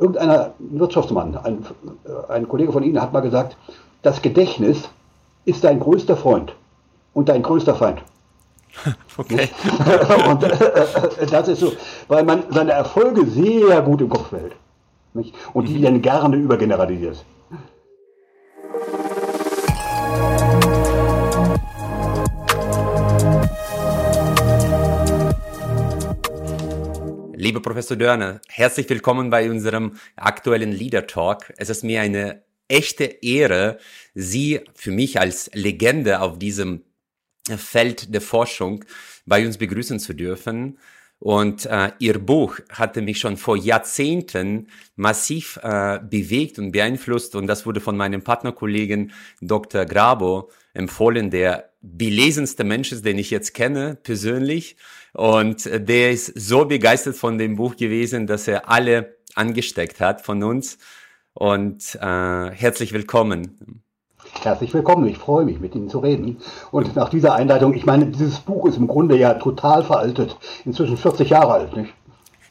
irgendeiner Wirtschaftsmann, ein, äh, ein Kollege von Ihnen hat mal gesagt, das Gedächtnis ist dein größter Freund und dein größter Feind. Okay. und äh, das ist so, weil man seine Erfolge sehr gut im Kopf behält. Nicht? Und die mhm. dann gerne übergeneralisiert. Lieber Professor Dörner, herzlich willkommen bei unserem aktuellen Leader Talk. Es ist mir eine echte Ehre, Sie für mich als Legende auf diesem Feld der Forschung bei uns begrüßen zu dürfen. Und äh, ihr Buch hatte mich schon vor Jahrzehnten massiv äh, bewegt und beeinflusst. Und das wurde von meinem Partnerkollegen Dr. Grabo empfohlen, der belesenste Mensch ist, den ich jetzt kenne, persönlich. Und der ist so begeistert von dem Buch gewesen, dass er alle angesteckt hat von uns. Und äh, herzlich willkommen. Herzlich willkommen, ich freue mich, mit Ihnen zu reden. Und nach dieser Einleitung, ich meine, dieses Buch ist im Grunde ja total veraltet, inzwischen 40 Jahre alt, nicht?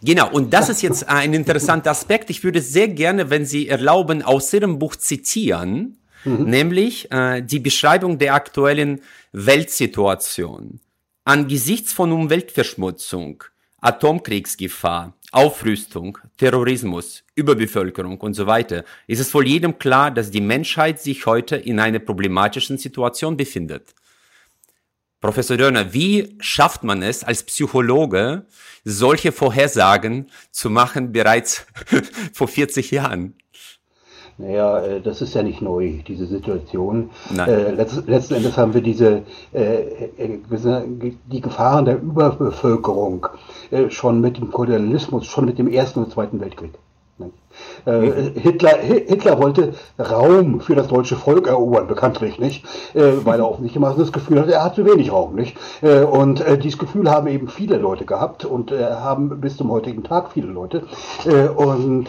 Genau, und das ist jetzt ein interessanter Aspekt. Ich würde sehr gerne, wenn Sie erlauben, aus Ihrem Buch zitieren, mhm. nämlich äh, die Beschreibung der aktuellen Weltsituation. Angesichts von Umweltverschmutzung, Atomkriegsgefahr, Aufrüstung, Terrorismus, Überbevölkerung und so weiter, ist es wohl jedem klar, dass die Menschheit sich heute in einer problematischen Situation befindet. Professor Dörner, wie schafft man es als Psychologe, solche Vorhersagen zu machen bereits vor 40 Jahren? Naja, äh, das ist ja nicht neu, diese Situation. Äh, letzt, letzten Endes haben wir diese, äh, äh die Gefahren der Überbevölkerung äh, schon mit dem Kolonialismus, schon mit dem Ersten und Zweiten Weltkrieg. Äh, Hitler, Hitler wollte Raum für das deutsche Volk erobern, bekanntlich, nicht? Äh, weil er offensichtlich das Gefühl hatte, er hat zu wenig Raum, nicht? Äh, und dieses Gefühl haben eben viele Leute gehabt und haben bis zum heutigen Tag viele Leute. Und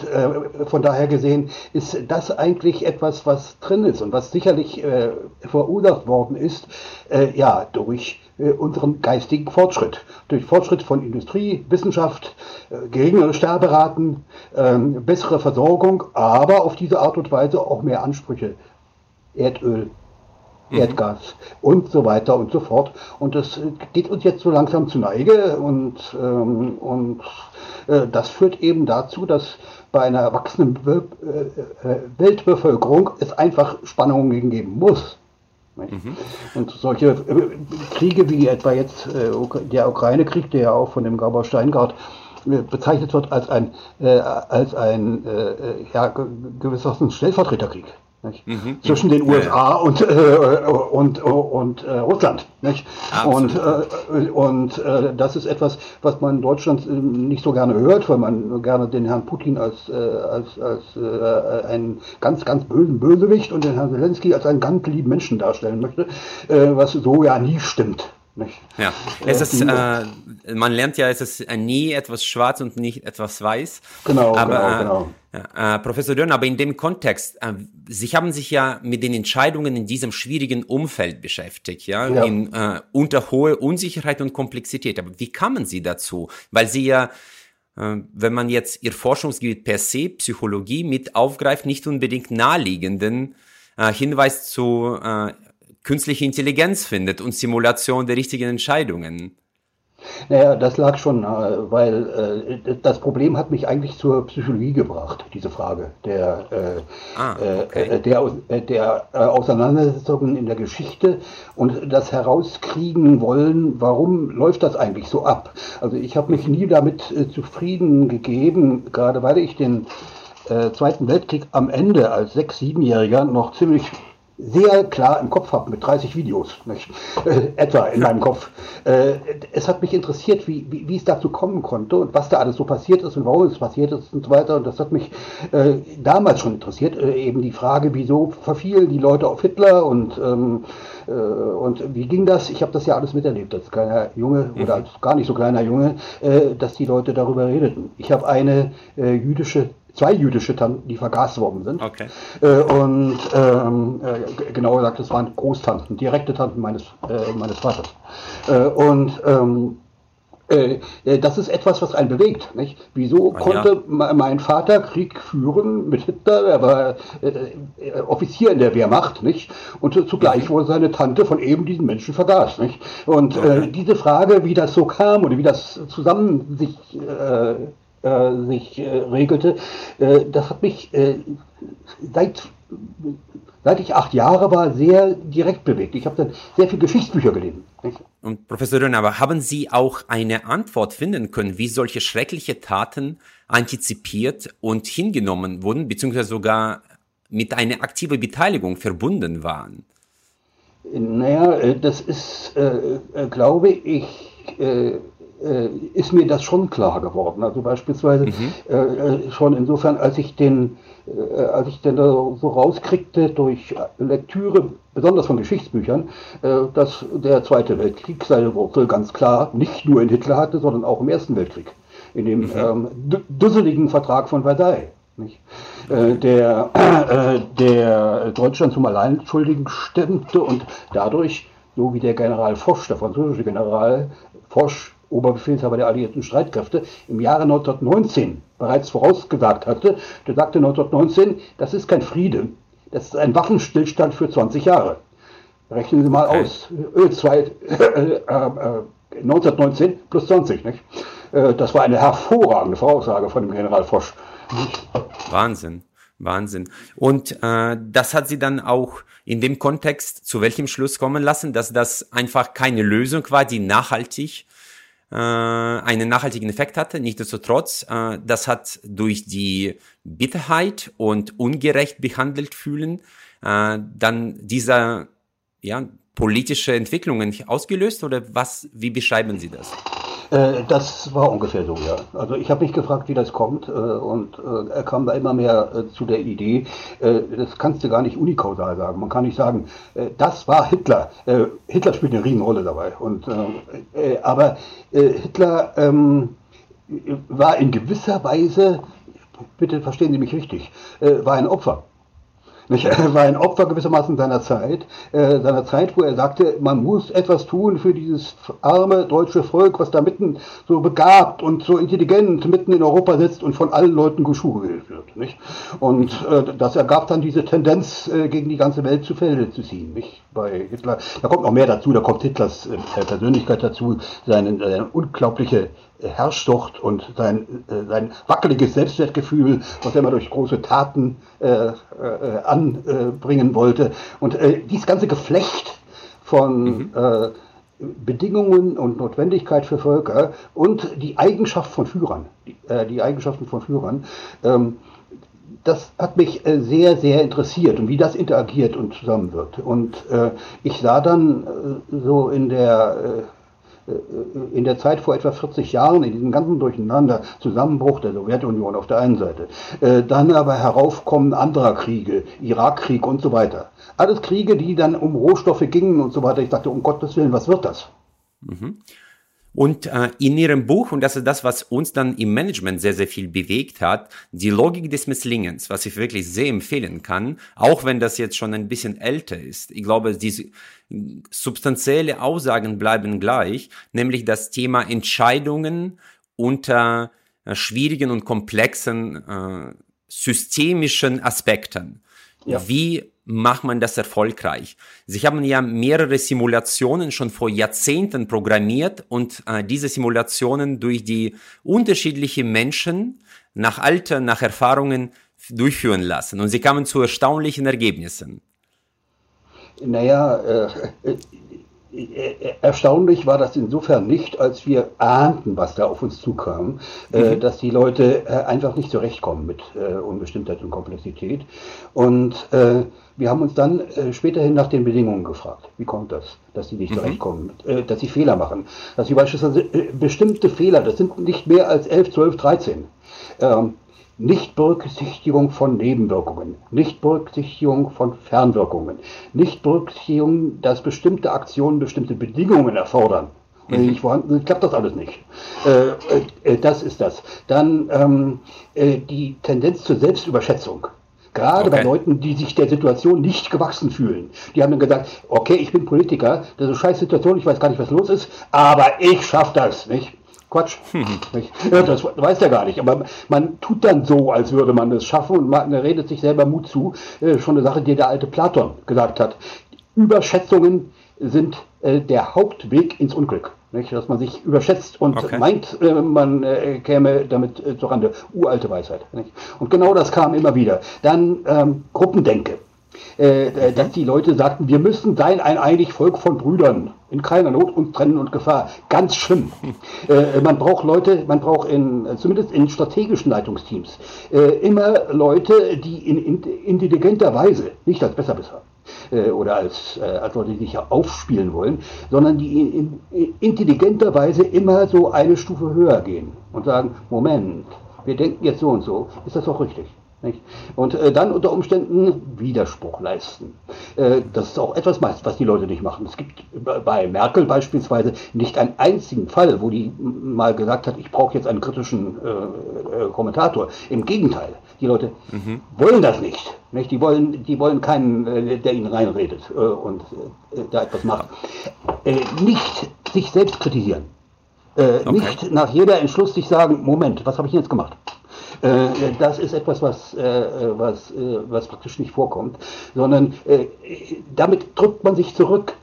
von daher gesehen ist das eigentlich etwas, was drin ist und was sicherlich verursacht worden ist, ja, durch unseren geistigen Fortschritt. Durch Fortschritt von Industrie, Wissenschaft, äh, geringere Sterberaten, ähm, bessere Versorgung, aber auf diese Art und Weise auch mehr Ansprüche. Erdöl, mhm. Erdgas und so weiter und so fort. Und das geht uns jetzt so langsam zu Neige und, ähm, und äh, das führt eben dazu, dass bei einer äh, Weltbevölkerung es einfach Spannungen geben muss. Mhm. Und solche äh, Kriege wie etwa jetzt äh, der Ukraine-Krieg, der ja auch von dem Gabor Steingart äh, bezeichnet wird als ein, als ein ja, gewissermaßen Stellvertreterkrieg. Mhm, zwischen den USA und, äh, und, und äh, Russland. Und, äh, und äh, das ist etwas, was man in Deutschland äh, nicht so gerne hört, weil man gerne den Herrn Putin als, äh, als, als einen ganz, ganz bösen Bösewicht und den Herrn Zelensky als einen ganz lieben Menschen darstellen möchte, was so ja nie stimmt. Ja, es ist, äh, man lernt ja, es ist nie etwas schwarz und nicht etwas weiß. Genau, aber, genau, genau. Äh, Professor Dörner, aber in dem Kontext, äh, Sie haben sich ja mit den Entscheidungen in diesem schwierigen Umfeld beschäftigt, ja, ja. In, äh, unter hohe Unsicherheit und Komplexität. Aber wie kamen Sie dazu? Weil Sie ja äh, wenn man jetzt Ihr Forschungsgebiet per se, Psychologie, mit aufgreift, nicht unbedingt naheliegenden äh, Hinweis zu äh, künstliche Intelligenz findet und Simulation der richtigen Entscheidungen. Naja, das lag schon, äh, weil äh, das Problem hat mich eigentlich zur Psychologie gebracht, diese Frage der, äh, ah, okay. der, der Auseinandersetzungen in der Geschichte und das herauskriegen wollen, warum läuft das eigentlich so ab. Also ich habe mich nie damit zufrieden gegeben, gerade weil ich den Zweiten Weltkrieg am Ende als Sechs-, Siebenjähriger noch ziemlich sehr klar im Kopf habe, mit 30 Videos, nicht? Äh, etwa in meinem Kopf. Äh, es hat mich interessiert, wie, wie, wie, es dazu kommen konnte und was da alles so passiert ist und warum es passiert ist und so weiter. Und das hat mich äh, damals schon interessiert. Äh, eben die Frage, wieso verfielen die Leute auf Hitler und, ähm, äh, und wie ging das? Ich habe das ja alles miterlebt als kleiner Junge oder als gar nicht so kleiner Junge, äh, dass die Leute darüber redeten. Ich habe eine jüdische zwei jüdische Tanten, die vergast worden sind. Okay. Äh, und ähm, äh, genauer gesagt, das waren Großtanten, direkte Tanten meines, äh, meines Vaters. Äh, und ähm, äh, äh, das ist etwas, was einen bewegt. Nicht? Wieso ah, konnte ja. mein Vater Krieg führen mit Hitler? Er war äh, äh, Offizier in der Wehrmacht, nicht? Und zugleich wurde seine Tante von eben diesen Menschen vergaß, nicht? Und okay. äh, diese Frage, wie das so kam oder wie das zusammen sich äh, äh, sich äh, regelte, äh, das hat mich äh, seit, seit ich acht Jahre war sehr direkt bewegt. Ich habe dann sehr viele Geschichtsbücher gelesen. Und Professor Dönn, aber haben Sie auch eine Antwort finden können, wie solche schreckliche Taten antizipiert und hingenommen wurden, beziehungsweise sogar mit einer aktiven Beteiligung verbunden waren? Naja, äh, das ist, glaube ich, äh, äh, ist mir das schon klar geworden. Also beispielsweise mhm. äh, äh schon insofern, als ich den, äh, als ich den so rauskriegte durch Lektüre, besonders von Geschichtsbüchern, äh, dass der Zweite Weltkrieg seine Wurzel ganz klar nicht nur in Hitler hatte, sondern auch im Ersten Weltkrieg, in dem mhm. ähm, dusseligen Vertrag von Versailles. Äh, der, der Deutschland zum Alleinschuldigen stimmte und dadurch, so wie der General Foch, der französische General Foch, Oberbefehlshaber der alliierten Streitkräfte, im Jahre 1919 bereits vorausgesagt hatte. Der sagte 1919, das ist kein Friede, das ist ein Waffenstillstand für 20 Jahre. Rechnen Sie mal okay. aus. Öl 2, äh, äh, 1919 plus 20. Nicht? Äh, das war eine hervorragende Voraussage von dem General Foch. Wahnsinn. Wahnsinn. Und äh, das hat sie dann auch in dem Kontext zu welchem Schluss kommen lassen, dass das einfach keine Lösung war, die nachhaltig äh, einen nachhaltigen Effekt hatte. Nichtsdestotrotz, äh, das hat durch die Bitterheit und ungerecht behandelt fühlen äh, dann dieser ja, politische Entwicklungen ausgelöst oder was? Wie beschreiben Sie das? Äh, das war ungefähr so, ja. Also ich habe mich gefragt, wie das kommt äh, und äh, er kam da immer mehr äh, zu der Idee, äh, das kannst du gar nicht unikausal sagen. Man kann nicht sagen, das war Hitler. Hitler spielt eine Riesenrolle dabei. Und, aber Hitler ähm, war in gewisser Weise, bitte verstehen Sie mich richtig, war ein Opfer. Er war ein Opfer gewissermaßen seiner Zeit, äh, seiner Zeit, wo er sagte, man muss etwas tun für dieses arme deutsche Volk, was da mitten so begabt und so intelligent mitten in Europa sitzt und von allen Leuten geschult wird. Nicht? Und äh, das ergab dann diese Tendenz, äh, gegen die ganze Welt zu Felde zu ziehen. Nicht? Bei Hitler, da kommt noch mehr dazu, da kommt Hitlers äh, Persönlichkeit dazu, seine, seine unglaubliche Herrschsucht und sein, äh, sein wackeliges Selbstwertgefühl, was er immer durch große Taten äh, äh, anbringen wollte. Und äh, dieses ganze Geflecht von mhm. Äh, Bedingungen und Notwendigkeit für Völker und die Eigenschaft von Führern, die, äh, die Eigenschaften von Führern, ähm, das hat mich sehr, sehr interessiert und wie das interagiert und zusammenwirkt. Und ich sah dann so in der in der Zeit vor etwa 40 Jahren, in diesem ganzen Durcheinander, Zusammenbruch der Sowjetunion auf der einen Seite, äh, dann aber Heraufkommen anderer Kriege, Irakkrieg und so weiter. Alles Kriege, die dann um Rohstoffe gingen und so weiter. Ich dachte, um Gottes Willen, was wird das? Mhm. Und äh, in Ihrem Buch, und das ist das, was uns dann im Management sehr, sehr viel bewegt hat, die Logik des Misslingens, was ich wirklich sehr empfehlen kann, auch wenn das jetzt schon ein bisschen älter ist. Ich glaube, diese substanzielle Aussagen bleiben gleich, nämlich das Thema Entscheidungen unter äh, schwierigen und komplexen äh, systemischen Aspekten. Ja. Wie macht man das erfolgreich? Sie haben ja mehrere Simulationen schon vor Jahrzehnten programmiert und äh, diese Simulationen durch die unterschiedlichen Menschen nach Alter, nach Erfahrungen durchführen lassen und sie kamen zu erstaunlichen Ergebnissen. Naja, äh, Erstaunlich war das insofern nicht, als wir ahnten, was da auf uns zukam, äh, mhm. dass die Leute äh, einfach nicht zurechtkommen mit äh, Unbestimmtheit und Komplexität. Und wir haben uns dann späterhin nach den Bedingungen gefragt. Wie kommt das, dass sie nicht mhm. zurechtkommen, dass sie Fehler machen? Dass sie beispielsweise bestimmte Fehler, das sind nicht mehr als 11, 12, 13, Nichtberücksichtigung von Nebenwirkungen, Nichtberücksichtigung von Fernwirkungen, Nichtberücksichtigung, dass bestimmte Aktionen bestimmte Bedingungen erfordern. Wenn mhm. nicht vorhanden sind, klappt das alles nicht. Äh, äh, das ist das. Dann ähm, äh, die Tendenz zur Selbstüberschätzung. Gerade okay. bei Leuten, die sich der Situation nicht gewachsen fühlen. Die haben dann gesagt, okay, ich bin Politiker, das ist eine scheiß Situation, ich weiß gar nicht, was los ist, aber ich schaffe das, nicht? Quatsch. ja, das weiß er gar nicht. Aber man tut dann so, als würde man das schaffen und man redet sich selber Mut zu. Äh, schon eine Sache, die der alte Platon gesagt hat. Überschätzungen sind äh, der Hauptweg ins Unglück. Nicht? Dass man sich überschätzt und okay. meint, äh, man äh, käme damit äh, zurande. Uralte Weisheit. Nicht? Und genau das kam immer wieder. Dann ähm, Gruppendenke. Äh, äh, dass die Leute sagten, wir müssen sein ein einig Volk von Brüdern, in keiner Not und Trennen und Gefahr. Ganz schlimm. Äh, man braucht Leute, man braucht in, zumindest in strategischen Leitungsteams, äh, immer Leute, die in, in intelligenter Weise, nicht als Besserwisser, äh, oder als, äh, als Leute, die sich aufspielen wollen, sondern die in, in intelligenter Weise immer so eine Stufe höher gehen und sagen, Moment, wir denken jetzt so und so, ist das doch richtig? Nicht? Und äh, dann unter Umständen Widerspruch leisten. Äh, das ist auch etwas, was die Leute nicht machen. Es gibt bei Merkel beispielsweise nicht einen einzigen Fall, wo die mal gesagt hat, ich brauche jetzt einen kritischen äh, äh, Kommentator. Im Gegenteil, die Leute mhm. wollen das nicht. nicht. Die, wollen, die wollen keinen, äh, der ihnen reinredet äh, und da etwas macht. nicht sich selbst kritisieren. Okay. Nicht nach jeder Entschluss sich sagen, Moment, was habe ich jetzt gemacht? Äh, das ist etwas, was, äh, was, äh, was praktisch nicht vorkommt, sondern damit drückt man sich zurück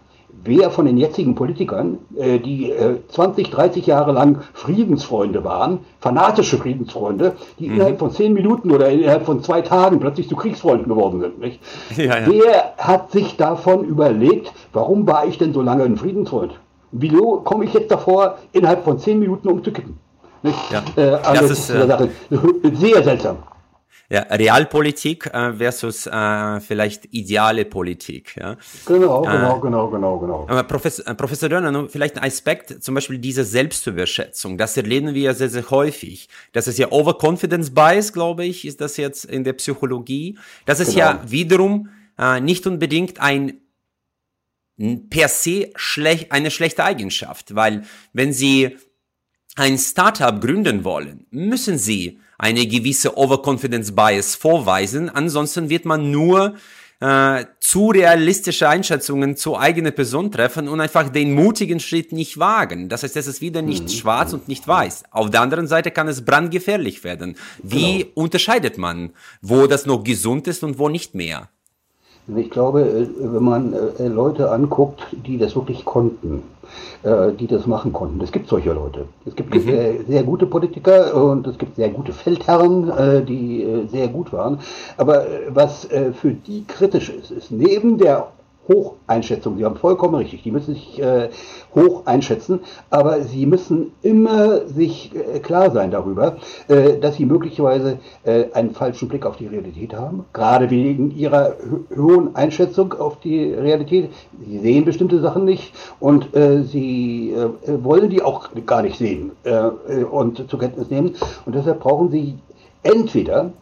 wer von den jetzigen Politikern, die 20, 30 Jahre lang Friedensfreunde waren, fanatische Friedensfreunde, die mhm. innerhalb von zehn Minuten oder innerhalb von zwei Tagen plötzlich zu Kriegsfreunden geworden sind. Nicht? Ja, ja. Wer hat sich davon überlegt, warum war ich denn so lange ein Friedensfreund? Wieso komme ich jetzt davor, innerhalb von zehn Minuten umzukippen? Ja. Äh, also das ist äh, sehr seltsam. Ja, Realpolitik äh, versus äh, vielleicht ideale Politik. Ja. Genau, äh, genau, genau, genau, genau. Aber Professor, äh, Professor Dörner, vielleicht ein Aspekt, zum Beispiel diese Selbstüberschätzung, das erleben wir ja sehr, sehr häufig. Das ist ja Overconfidence Bias, glaube ich, ist das jetzt in der Psychologie. Das ist genau. ja wiederum äh, nicht unbedingt ein per se schlecht, eine schlechte Eigenschaft, weil wenn Sie ein Startup gründen wollen, müssen Sie eine gewisse Overconfidence Bias vorweisen, ansonsten wird man nur äh, zu realistische Einschätzungen zur eigenen Person treffen und einfach den mutigen Schritt nicht wagen. Das heißt, es ist wieder nicht mhm. schwarz und nicht weiß. Auf der anderen Seite kann es brandgefährlich werden. Wie genau. unterscheidet man, wo das noch gesund ist und wo nicht mehr? Ich glaube, äh, wenn man äh, Leute anguckt, die das wirklich konnten, äh, die das machen konnten. Es gibt solche Leute. Es gibt mhm. sehr, sehr, gute Politiker und es gibt sehr gute Feldherren, die sehr gut waren. Aber was für die kritisch ist, ist neben der Hocheinschätzung. Sie haben vollkommen richtig. Die müssen sich äh, hoch einschätzen, aber sie müssen immer sich äh, klar sein darüber, äh, dass sie möglicherweise äh, einen falschen Blick auf die Realität haben, gerade wegen ihrer hohen Einschätzung auf die Realität. Sie sehen bestimmte Sachen nicht und äh, sie äh, wollen die auch gar nicht sehen und zur Kenntnis nehmen. Und deshalb brauchen sie entweder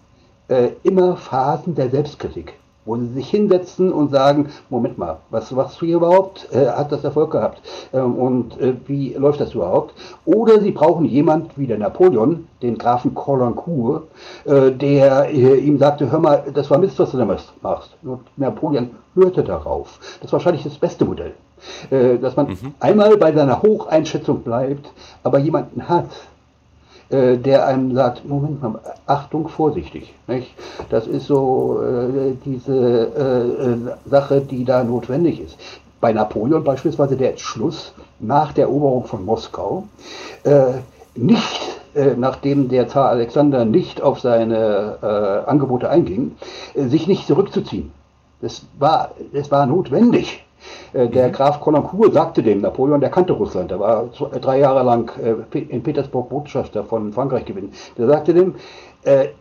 immer Phasen der Selbstkritik wo sie sich hinsetzen und sagen, Moment mal, was machst du hier überhaupt? Äh, hat das Erfolg gehabt? Ähm, und äh, wie läuft das überhaupt? Oder sie brauchen jemand wie der Napoleon, den Grafen Colincourt, äh, der äh, ihm sagte, hör mal, das war Mist, was du da machst. Und Napoleon hörte darauf. Das ist wahrscheinlich das beste Modell. Äh, dass man mhm. einmal bei seiner Hocheinschätzung bleibt, aber jemanden hat, äh, der einem sagt, Moment mal, Achtung, vorsichtig. Nicht? Das ist so äh, diese äh, äh, Sache, die da notwendig ist. Bei Napoleon beispielsweise der Entschluss nach der Eroberung von Moskau, äh, nicht nachdem der Zar Alexander nicht auf seine Angebote einging, sich nicht zurückzuziehen. Das war, das war notwendig. Äh, der mhm. Graf Colincourt sagte dem Napoleon, der kannte Russland, der war äh, drei Jahre lang äh, in Petersburg Botschafter von Frankreich gewesen. Der sagte dem,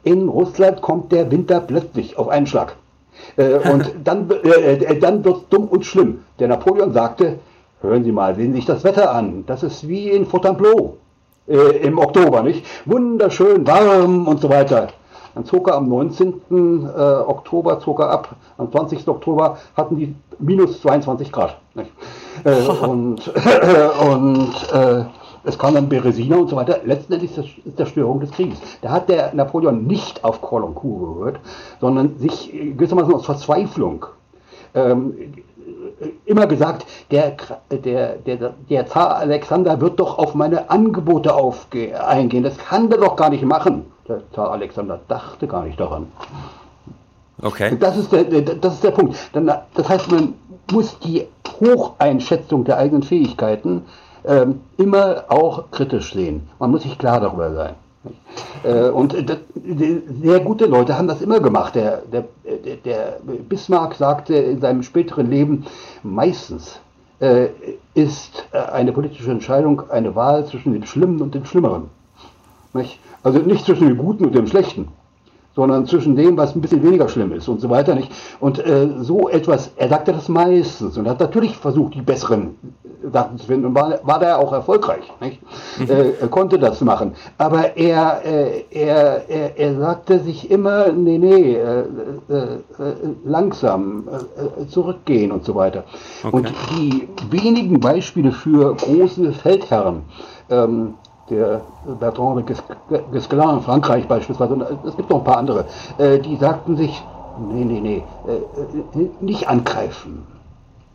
in Russland kommt der Winter plötzlich auf einen Schlag. und dann, dann wird es dumm und schlimm. Der Napoleon sagte, hören Sie mal, sehen Sie sich das Wetter an. Das ist wie in Fontainebleau im Oktober, nicht? Wunderschön, warm und so weiter. Dann zog er am 19. Äh, Oktober zog er ab. Am 20. Oktober hatten die minus 22 Grad. Äh, und äh, und es kam dann Beresina und so weiter. Letztendlich ist das der Störung des Krieges. Da hat der Napoleon nicht auf Colincourt gehört, sondern sich gewissermaßen aus Verzweiflung ähm, immer gesagt, der, der, der, der Zar Alexander wird doch auf meine Angebote aufge eingehen. Das kann der doch gar nicht machen. Der Zar Alexander dachte gar nicht daran. Okay. Das ist der, das ist der Punkt. das heißt, man muss die Hocheinschätzung der eigenen Fähigkeiten ähm, immer auch kritisch sehen. Man muss sich klar darüber sein. Äh, und das, sehr gute Leute haben das immer gemacht. Der, der, der Bismarck sagte in seinem späteren Leben, meistens äh, ist äh, eine politische Entscheidung eine Wahl zwischen dem Schlimmen und dem Schlimmeren. Nicht? Also nicht zwischen dem Guten und dem Schlechten sondern zwischen dem, was ein bisschen weniger schlimm ist und so weiter nicht. Und äh, so etwas, er sagte das meistens und hat natürlich versucht, die besseren Sachen zu finden und war, war da auch erfolgreich. Nicht? Mhm. Äh, er konnte das machen. Aber er, äh, er, er, er sagte sich immer, nee, nee, äh, äh, äh langsam zurückgehen und so weiter. Okay. Und die wenigen Beispiele für große Feldherren, ähm, der Bertrand de Guesclin in Frankreich beispielsweise, und es gibt noch ein paar andere, äh, die sagten sich, nee, nee, nee, äh, äh, nicht angreifen.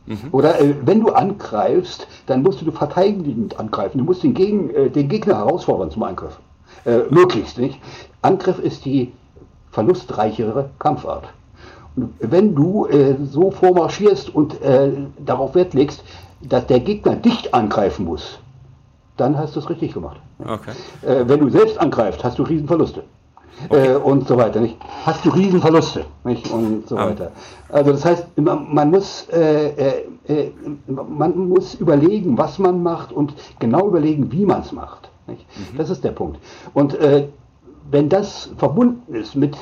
Mhm. Oder wenn du angreifst, dann musst du verteidigend angreifen. Du musst den, Gegen, den Gegner herausfordern zum Angriff. möglichst, nicht? Angriff ist die verlustreichere Kampfart. Und wenn du so vormarschierst und darauf Wert legst, dass der Gegner dich angreifen muss, dann hast du es richtig gemacht. Okay. Äh, wenn du selbst angreifst, hast du Riesenverluste. Okay. Äh, und so weiter. Nicht? Hast du Riesenverluste nicht? und so ah. weiter. Also das heißt, man, man muss, äh, äh, äh, man muss überlegen, was man macht und genau überlegen, wie man es macht. Mhm. Das ist der Punkt. Und äh, wenn das verbunden ist mit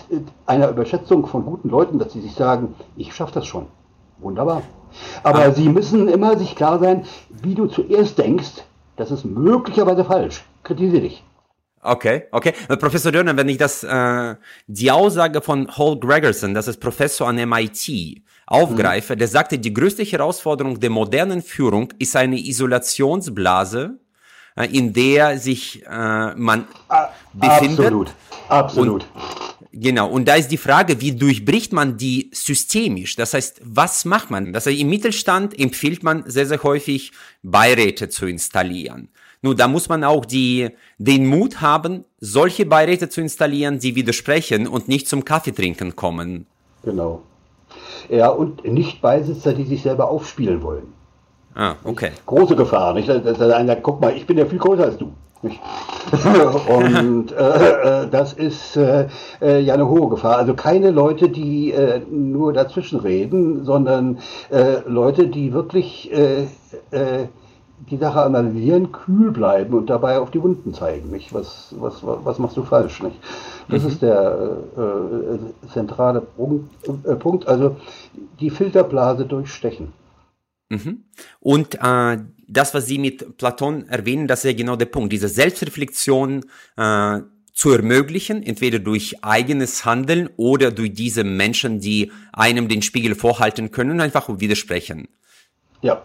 einer Überschätzung von guten Leuten, dass sie sich sagen, ich schaffe das schon, wunderbar. Aber ah. sie müssen immer sich klar sein, wie du zuerst denkst, das ist möglicherweise falsch. Kritisiere dich. Okay, okay. Äh, Professor Dörner, wenn ich das, äh, die Aussage von Hall Gregerson, das ist Professor an MIT, aufgreife, mhm. der sagte, die größte Herausforderung der modernen Führung ist eine Isolationsblase, äh, in der sich äh, man befindet. Absolut, absolut. Und Genau, und da ist die Frage, wie durchbricht man die systemisch? Das heißt, was macht man? Das heißt, im Mittelstand empfiehlt man sehr, sehr häufig, Beiräte zu installieren. Nur da muss man auch die, den Mut haben, solche Beiräte zu installieren, die widersprechen und nicht zum Kaffeetrinken kommen. Genau. Ja, und nicht Beisitzer, die sich selber aufspielen wollen. Ah, okay. Große Gefahr, nicht? Dass einer, guck mal, ich bin ja viel größer als du. Und äh, äh, das ist äh, äh, ja eine hohe Gefahr. Also keine Leute, die äh, nur dazwischen reden, sondern äh, Leute, die wirklich die Sache analysieren, kühl bleiben und dabei auf die Wunden zeigen. Nicht? Was, was, was machst du falsch? Nicht? Das mhm. ist der zentrale Punkt. Also die Filterblase durchstechen. Mhm. Und das, was Sie mit Platon erwähnen, das ist ja genau der Punkt, diese Selbstreflexion äh, zu ermöglichen, entweder durch eigenes Handeln oder durch diese Menschen, die einem den Spiegel vorhalten können und einfach widersprechen. Ja.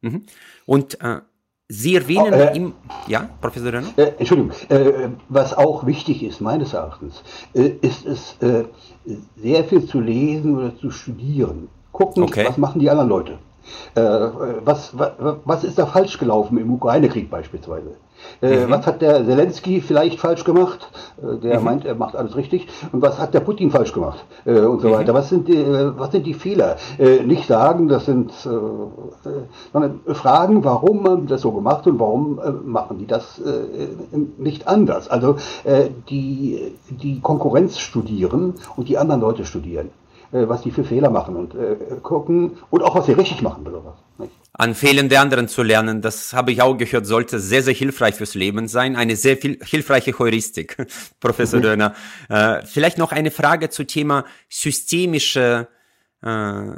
Mhm. Und äh, Sie erwähnen oh, äh, im, ja, Professor Renner? Äh, Entschuldigung, äh, was auch wichtig ist, meines Erachtens, äh, ist es, äh, sehr viel zu lesen oder zu studieren. Gucken, okay. was machen die anderen Leute. Äh, was, was, was ist da falsch gelaufen im Ukraine-Krieg beispielsweise? Äh, mhm. Was hat der Zelensky vielleicht falsch gemacht? Äh, der mhm. meint, er macht alles richtig. Und was hat der Putin falsch gemacht? und so mhm. weiter. Was sind, die, was sind die Fehler? nicht sagen, das sind, sondern fragen, warum man das so gemacht und warum machen die das nicht anders? Also die, die Konkurrenz studieren und die anderen Leute studieren. Äh, was die für Fehler machen und äh, gucken und auch was sie richtig machen besonders. An Fehlern der anderen zu lernen, das habe ich auch gehört, sollte sehr, sehr hilfreich fürs Leben sein. Eine sehr viel, hilfreiche Heuristik, Professor mhm. Döner. Äh, vielleicht noch eine Frage zu Thema systemische äh,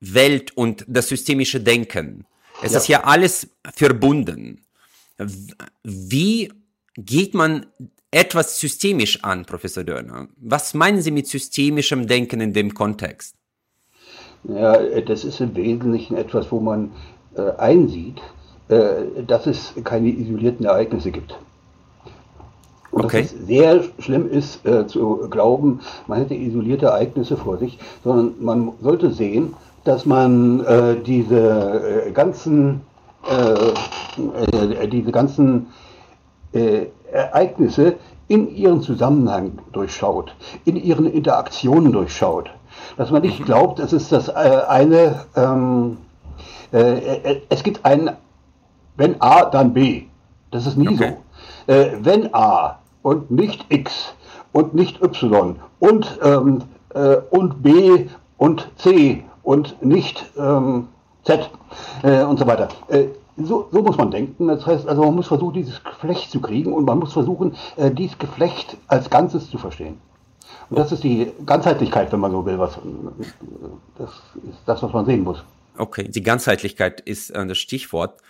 Welt und das systemische Denken. Es ja. ist ja alles verbunden. Wie geht man etwas systemisch an, Professor Dörner. Was meinen Sie mit systemischem Denken in dem Kontext? Ja, das ist im Wesentlichen etwas, wo man äh, einsieht, äh, dass es keine isolierten Ereignisse gibt. Und okay. dass es sehr schlimm ist äh, zu glauben, man hätte isolierte Ereignisse vor sich, sondern man sollte sehen, dass man äh, diese äh, ganzen, äh, diese ganzen Ereignisse in ihren Zusammenhang durchschaut, in ihren Interaktionen durchschaut. Dass man nicht glaubt, es ist das eine, ähm, es gibt ein, wenn A, dann B. Das ist nie okay. so. wenn A und nicht X und nicht Y und, ähm, und B und C und nicht ähm, Z äh, und so weiter. So, so, muss man denken. Das heißt, also man muss versuchen, dieses Geflecht zu kriegen und man muss versuchen, äh, dieses Geflecht als Ganzes zu verstehen. Und das ist die Ganzheitlichkeit, wenn man so will. Was, das ist das, was man sehen muss. Okay, die Ganzheitlichkeit ist äh, das Stichwort.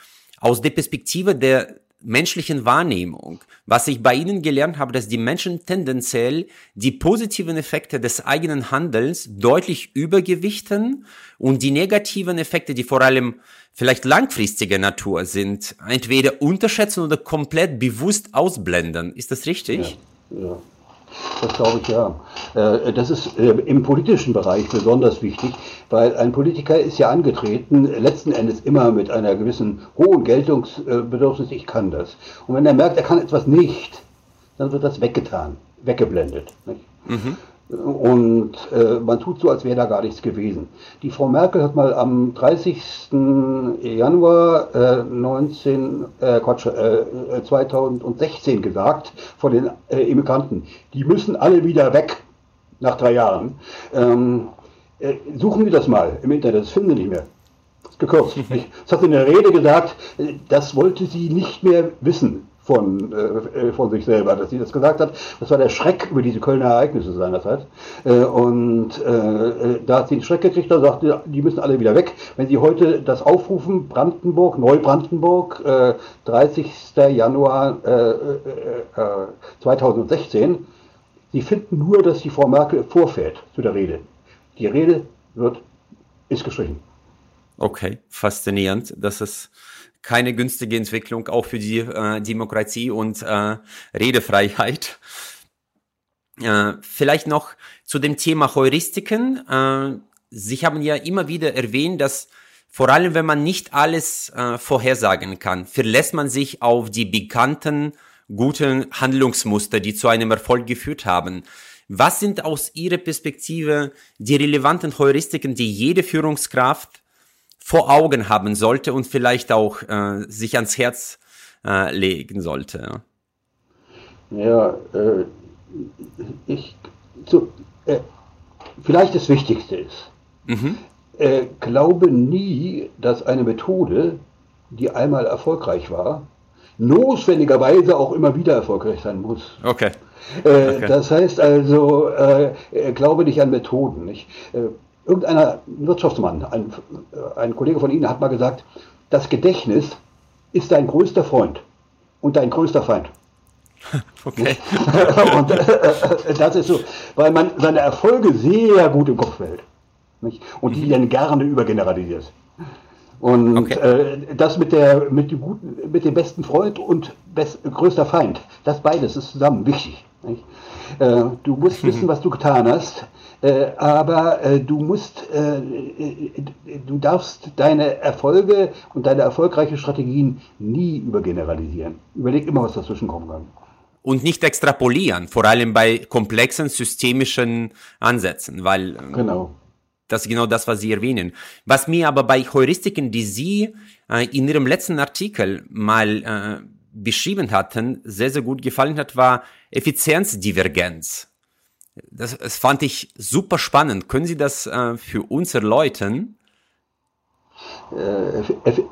Aus der Perspektive der menschlichen Wahrnehmung. Was ich bei Ihnen gelernt habe, dass die Menschen tendenziell die positiven Effekte des eigenen Handelns deutlich übergewichten und die negativen Effekte, die vor allem vielleicht langfristiger Natur sind, entweder unterschätzen oder komplett bewusst ausblenden. Ist das richtig? Ja, ja. Das glaube ich ja. Äh, das ist äh, im politischen Bereich besonders wichtig, weil ein Politiker ist ja angetreten, letzten Endes immer mit einer gewissen hohen Geltungsbedürfnis, ich kann das. Und wenn er merkt, er kann etwas nicht, dann wird das weggetan, weggeblendet. Mhm. Und äh, man tut so, als wäre da gar nichts gewesen. Die Frau Merkel hat mal am 30. Januar äh, 19, äh, Quatsch, äh, 2016 gesagt vor den äh, Immigranten, die müssen alle wieder weg nach drei Jahren. Ähm, äh, suchen wir das mal im Internet, das finden wir nicht mehr. Gekürzt. Das hat sie in der Rede gesagt, äh, das wollte sie nicht mehr wissen von, äh, von sich selber, dass sie das gesagt hat. Das war der Schreck über diese Kölner Ereignisse seinerzeit. Äh, und äh, da hat sie einen Schreck gekriegt, da sagte, die müssen alle wieder weg. Wenn Sie heute das aufrufen, Brandenburg, Neubrandenburg, äh, 30. Januar 2016, äh, Sie finden nur, dass die Frau Merkel vorfährt zu der Rede. Die Rede wird, ist gestrichen. Okay, faszinierend. Das ist keine günstige Entwicklung, auch für die äh, Demokratie und äh, Redefreiheit. Äh, vielleicht noch zu dem Thema Heuristiken. Äh, Sie haben ja immer wieder erwähnt, dass vor allem, wenn man nicht alles äh, vorhersagen kann, verlässt man sich auf die bekannten guten Handlungsmuster, die zu einem Erfolg geführt haben. Was sind aus Ihrer Perspektive die relevanten Heuristiken, die jede Führungskraft vor Augen haben sollte und vielleicht auch äh, sich ans Herz äh, legen sollte. Ja, äh, ich so, äh, vielleicht das Wichtigste ist, mhm. Äh, glaube nie, dass eine Methode, die einmal erfolgreich war, notwendigerweise auch immer wieder erfolgreich sein muss. Okay. Äh, okay. Das heißt also, glaube nicht an Methoden. Nicht? Äh, Irgendeiner Wirtschaftsmann, ein, äh, ein Kollege von Ihnen hat mal gesagt, das Gedächtnis ist dein größter Freund und dein größter Feind. Okay. und äh, das ist so, weil man seine Erfolge sehr gut im Kopf behält. Nicht? Und die mhm. dann gerne übergeneralisiert. Und okay. äh, das mit, der, mit, dem guten, mit dem besten Freund und best, größter Feind, das beides ist zusammen wichtig. Äh, du musst wissen, was du getan hast. Äh, aber äh, du musst, äh, du darfst deine Erfolge und deine erfolgreichen Strategien nie übergeneralisieren. Überleg immer, was dazwischen kommen kann. Und nicht extrapolieren, vor allem bei komplexen systemischen Ansätzen, weil genau. das ist genau das, was Sie erwähnen. Was mir aber bei Heuristiken, die Sie in Ihrem letzten Artikel mal beschrieben hatten, sehr, sehr gut gefallen hat, war Effizienzdivergenz. Das, das fand ich super spannend. Können Sie das äh, für uns erläutern? Äh,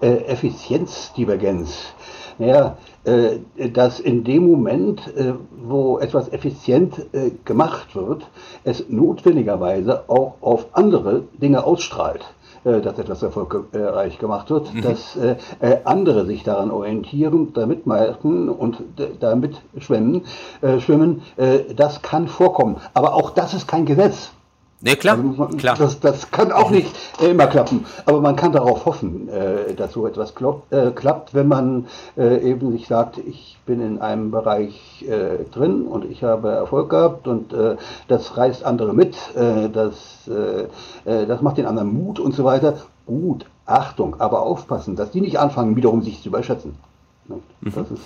äh, Effizienzdivergenz. Naja, äh, dass in dem Moment, wo etwas effizient gemacht wird, es notwendigerweise auch auf andere Dinge ausstrahlt. Äh, dass etwas erfolgreich gemacht wird, mhm. dass äh, äh, andere sich daran orientieren, damit machen und damit schwimmen, schwimmen, das kann vorkommen. Aber auch das ist kein Gesetz. Ne, klar, also man, klar. Das, das kann auch nicht äh, immer klappen, aber man kann darauf hoffen, äh, dass so etwas klopp, äh, klappt, wenn man äh, eben sich sagt, ich bin in einem Bereich äh, drin und ich habe Erfolg gehabt und äh, das reißt andere mit, das, das macht den anderen Mut und so weiter. Gut, Achtung, aber aufpassen, dass die nicht anfangen, wiederum sich zu überschätzen. Das mhm. ist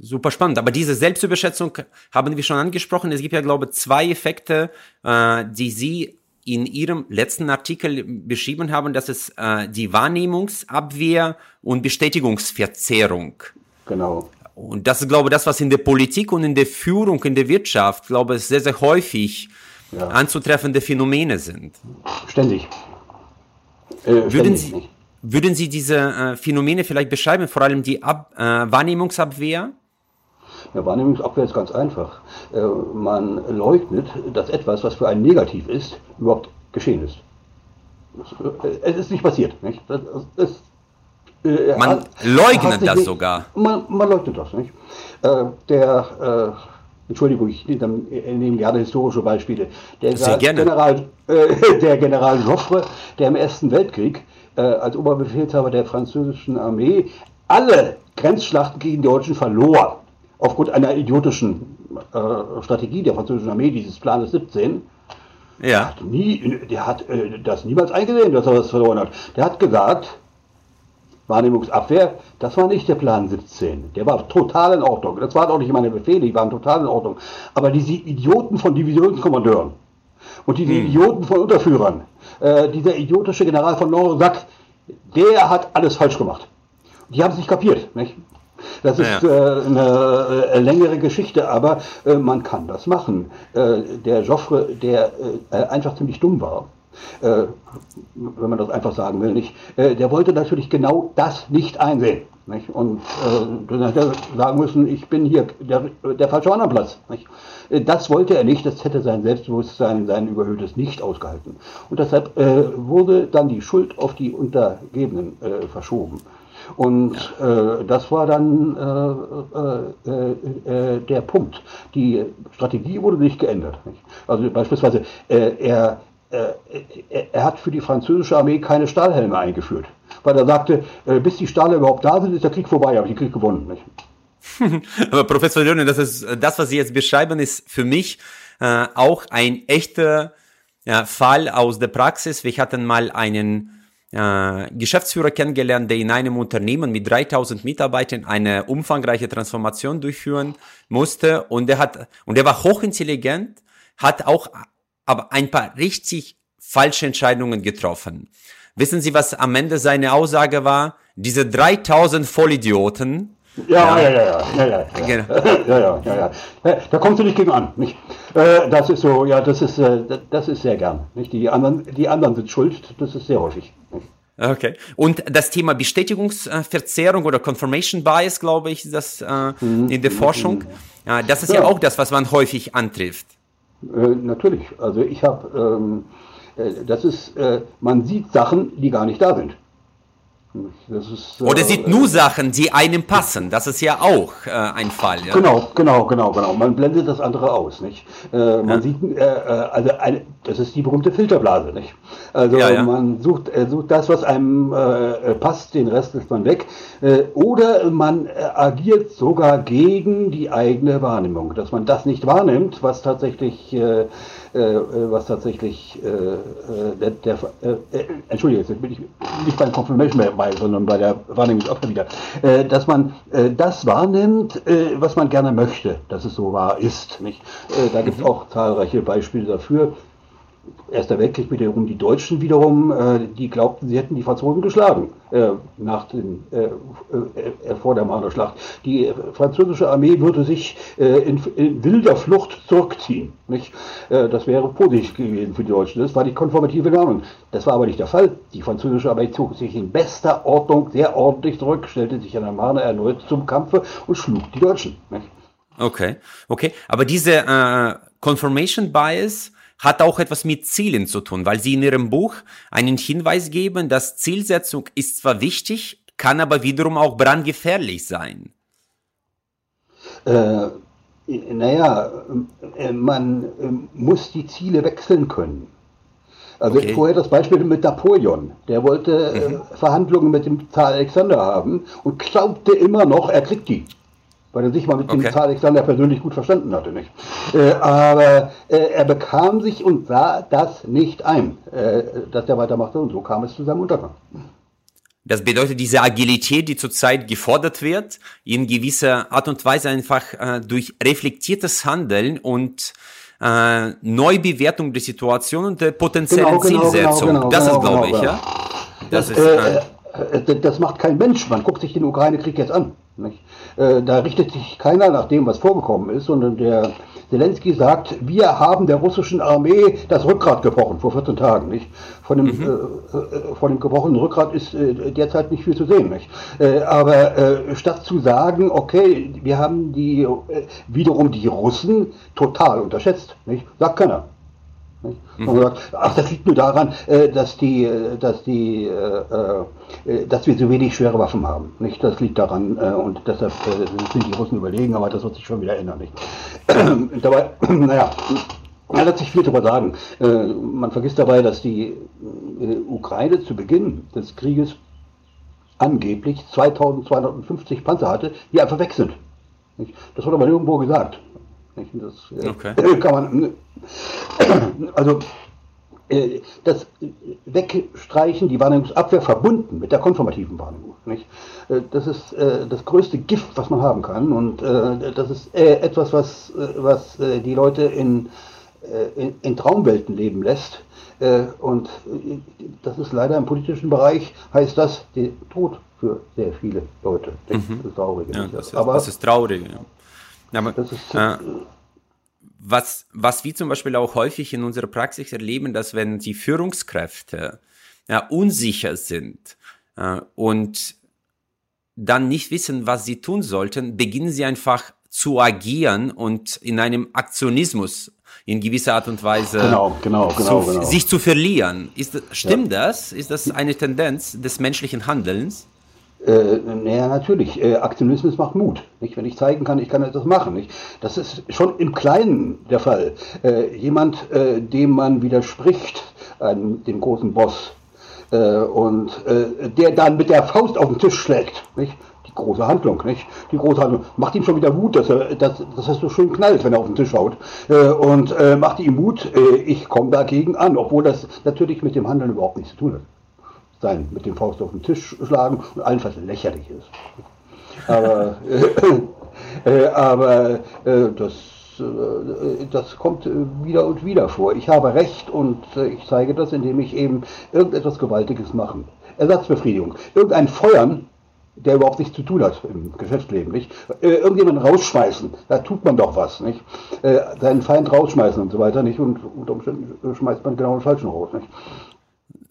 Super spannend. Aber diese Selbstüberschätzung haben wir schon angesprochen. Es gibt ja, glaube ich, zwei Effekte, äh, die Sie in Ihrem letzten Artikel beschrieben haben. Das ist äh, die Wahrnehmungsabwehr und Bestätigungsverzerrung. Genau. Und das ist, glaube ich, das, was in der Politik und in der Führung, in der Wirtschaft, glaube ich, sehr, sehr häufig ja. anzutreffende Phänomene sind. Ständig. Äh, würden, Sie, würden Sie diese äh, Phänomene vielleicht beschreiben, vor allem die Ab äh, Wahrnehmungsabwehr? Ja, Wahrnehmungsabwehr ist ganz einfach. Äh, man leugnet, dass etwas, was für einen negativ ist, überhaupt geschehen ist. Äh, es ist nicht passiert. Nicht? Das, das, äh, man hat, leugnet das nicht, sogar. Man, man, leugnet das nicht. Äh, der, äh, Entschuldigung, ich nehme gerne historische Beispiele. Der, Sehr gerne. General, äh, der General Joffre, der im Ersten Weltkrieg als Oberbefehlshaber der französischen Armee alle Grenzschlachten gegen die Deutschen verlor aufgrund einer idiotischen äh, Strategie der französischen Armee, dieses Planes 17, ja. hat nie, der hat äh, das niemals eingesehen, dass er das verloren hat. Der hat gesagt, Wahrnehmungsabwehr, das war nicht der Plan 17. Der war total in Ordnung. Das waren auch nicht meine Befehle, die waren total in Ordnung. Aber diese Idioten von Divisionskommandeuren und diese hm. Idioten von Unterführern, äh, dieser idiotische General von Norsack, der hat alles falsch gemacht. Die haben es nicht kapiert. Nicht? Das ist ja. äh, eine äh, längere Geschichte, aber äh, man kann das machen. Äh, der Joffre, der äh, einfach ziemlich dumm war, äh, wenn man das einfach sagen will, nicht, der wollte natürlich genau das nicht einsehen. Nicht? Und dann hätte er sagen müssen, ich bin hier der, der falsche Platz. Nicht? Das wollte er nicht, das hätte sein Selbstbewusstsein, sein Überhöhtes nicht ausgehalten. Und deshalb wurde dann die Schuld auf die Untergebenen verschoben. Und äh, das war dann äh, äh, äh, der Punkt. Die Strategie wurde nicht geändert. Nicht? Also beispielsweise, äh, er, er, hat für die französische Armee keine Stahlhelme eingeführt, weil er sagte, äh, bis die Stahle überhaupt da sind, ist der Krieg vorbei, habe ich den Krieg gewonnen. Nicht? Aber Professor Leone, das ist das, was Sie jetzt beschreiben, ist für mich äh, auch ein echter Fall aus der Praxis. Wir hatten mal einen äh, Geschäftsführer kennengelernt, der in einem Unternehmen mit 3000 Mitarbeitern eine umfangreiche Transformation durchführen musste und der hat und der war hochintelligent, hat auch aber ein paar richtig falsche Entscheidungen getroffen. Wissen Sie, was am Ende seine Aussage war? Diese 3000 Vollidioten, ja, ja, ja, ja, ja, ja, ja, genau. ja, ja, ja, ja. Da kommst du nicht gegen an, nicht? Äh, das ist so, ja, das ist, äh, das ist sehr gern, nicht? Die anderen, die anderen sind schuld, das ist sehr häufig. Nicht? Okay. Und das Thema Bestätigungsverzerrung oder Confirmation Bias, glaube ich, das äh, mhm. in der Forschung, ja, das ist ja. ja. auch das, was man häufig antrifft. Natürlich. Also ich habe, ähm, äh, das ist, man sieht Sachen, die gar nicht da sind. Ist, äh, Oder sieht nur Sachen, die einem passen. Das ist ja auch äh, ein Fall. Ja? Genau, genau, genau, genau. Man blendet das andere aus, nicht? Äh, man ja. sieht, äh, äh, also eine, das ist die berühmte Filterblase, nicht? Also ja, man sucht, sucht das, was einem passt, den Rest lässt man weg. oder man agiert sogar gegen die eigene Wahrnehmung, dass man das nicht wahrnimmt, was tatsächlich was tatsächlich äh, der, der äh, Entschuldige, jetzt bin ich nicht beim Confirmation bei, sondern bei der Wahrnehmung auch wieder, äh, dass man äh, das wahrnimmt, äh, was man gerne möchte, dass es so wahr ist. Nicht? Äh, da gibt es mhm. auch zahlreiche Beispiele dafür. Erster Weltkrieg wiederum die Deutschen wiederum, äh, die glaubten, sie hätten die Franzosen geschlagen äh, nach den, äh, äh, äh vor der Marderschlacht. Die französische Armee würde sich äh, in, in, wilder Flucht zurückziehen. Nicht? das wäre positiv gewesen für die Deutschen. Das war die konformative Warnung. Das war aber nicht der Fall. Die französische Armee zog sich in bester Ordnung sehr ordentlich zurück, stellte sich an der Marne erneut zum Kampfe und schlug die Deutschen. Nicht? Okay, okay. Aber diese Confirmation Bias, hat auch etwas mit Zielen zu tun, weil Sie in Ihrem Buch einen Hinweis geben, dass Zielsetzung ist zwar wichtig, kann aber wiederum auch brandgefährlich sein. Äh, Naja, man muss die Ziele wechseln können. Also okay. vorher das Beispiel mit Napoleon. Der wollte mhm. äh, Verhandlungen mit dem Zar Alexander haben und glaubte immer noch, er kriegt die. Weil er sich mal mit okay. dem Zar Alexander persönlich gut verstanden hatte, nicht? Äh, aber äh, er bekam sich und sah das nicht ein, äh, dass er weitermachte und so kam es zu seinem Untergang. Das bedeutet, diese Agilität, die zurzeit gefordert wird, in gewisser Art und Weise einfach äh, durch reflektiertes Handeln und äh, Neubewertung der Situation und der potenziellen genau, genau, Zielsetzung. Genau, genau das ist, glaube ich, ja. Das, das, ist, äh, das macht kein Mensch. Man guckt sich den Ukraine-Krieg jetzt an. Äh, da richtet sich keiner nach dem, was vorgekommen ist, sondern der Zelensky sagt, wir haben der russischen Armee das Rückgrat gebrochen vor 14 Tagen. Nicht? Von, dem, mhm. äh, äh, von dem gebrochenen Rückgrat ist äh, derzeit nicht viel zu sehen. Nicht? Äh, aber äh, statt zu sagen, okay, wir haben die wiederum die Russen total unterschätzt, nicht? sagt keiner. Mhm. Und ach, das liegt nur daran, äh, dass die, äh, dass die, äh, dass wir so wenig schwere Waffen haben. Nicht? Das liegt daran und deshalb sind die Russen überlegen, aber das wird sich schon wieder ändern. Nicht? dabei, naja, man lässt sich viel darüber sagen. man vergisst dabei, dass die Ukraine zu Beginn des Krieges angeblich 2250 Panzer hatte, die einfach weg sind. Das wurde aber nirgendwo gesagt. Das okay. kann man also äh, das Wegstreichen, die Wahrnehmungsabwehr verbunden mit der konformativen Wahrnehmung. Nicht? Äh, das ist äh, das größte Gift, was man haben kann. Und das ist etwas, was, was die Leute in, in, in Traumwelten leben lässt. Und das ist leider im politischen Bereich, heißt das der Tod für sehr viele Leute. Das mhm. ist traurig. Ja, das, ist, Aber, das ist traurig. Ja. Aber, das ist, äh, was, was wir zum Beispiel auch häufig in unserer Praxis erleben, dass wenn die Führungskräfte ja, unsicher sind äh, und dann nicht wissen, was sie tun sollten, beginnen sie einfach zu agieren und in einem Aktionismus in gewisser Art und Weise genau, genau, genau, zu, genau. sich zu verlieren. Ist, stimmt ja. das? Ist das eine Tendenz des menschlichen Handelns? Äh, naja, natürlich. Äh, Aktionismus macht Mut. Nicht? Wenn ich zeigen kann, ich kann etwas machen. Nicht? Das ist schon im Kleinen der Fall. Äh, jemand, äh, dem man widerspricht, einem, dem großen Boss, äh, und äh, der dann mit der Faust auf den Tisch schlägt. Nicht? Die große Handlung, nicht? Die große Handlung. Macht ihm schon wieder Mut, dass er, dass, dass er so schön knallt, wenn er auf den Tisch haut. und macht ihm Mut, ich komme dagegen an, obwohl das natürlich mit dem Handeln überhaupt nichts zu tun hat sein, mit dem Faust auf den Tisch schlagen und allenfalls lächerlich ist. Aber, äh, äh, aber äh, das, äh, das kommt wieder und wieder vor. Ich habe Recht und äh, ich zeige das, indem ich eben irgendetwas Gewaltiges mache. Ersatzbefriedigung. Irgendein Feuern, der überhaupt nichts zu tun hat im Geschäftsleben, nicht? Äh, irgendjemanden rausschmeißen, da tut man doch was, nicht? Seinen Feind rausschmeißen und so weiter, nicht? Und unter Umständen schmeißt man genau den Falschen raus, nicht?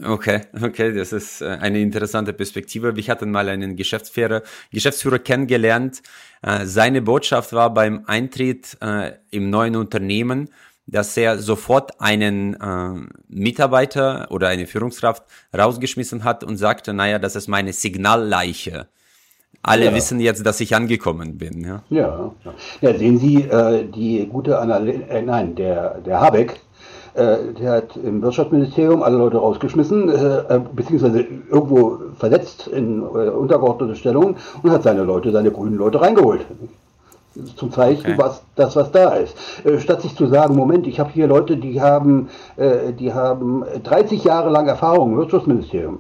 Okay, okay, das ist äh, eine interessante Perspektive. Wir hatten mal einen Geschäftsführer, Geschäftsführer kennengelernt. Äh, seine Botschaft war beim Eintritt äh, im neuen Unternehmen, dass er sofort einen Mitarbeiter oder eine Führungskraft rausgeschmissen hat und sagte, naja, das ist meine Signalleiche. Alle ja. wissen jetzt, dass ich angekommen bin. Ja, ja. ja sehen Sie, die gute Analyse, nein, der, der Habeck, äh, der hat im Wirtschaftsministerium alle Leute rausgeschmissen, äh, äh, beziehungsweise irgendwo versetzt in untergeordnete Stellungen und hat seine Leute, seine grünen Leute reingeholt. Zum Zeichen, okay. was das, was da ist. statt sich zu sagen, Moment, ich habe hier Leute, die haben, die haben 30 Jahre lang Erfahrung im Wirtschaftsministerium.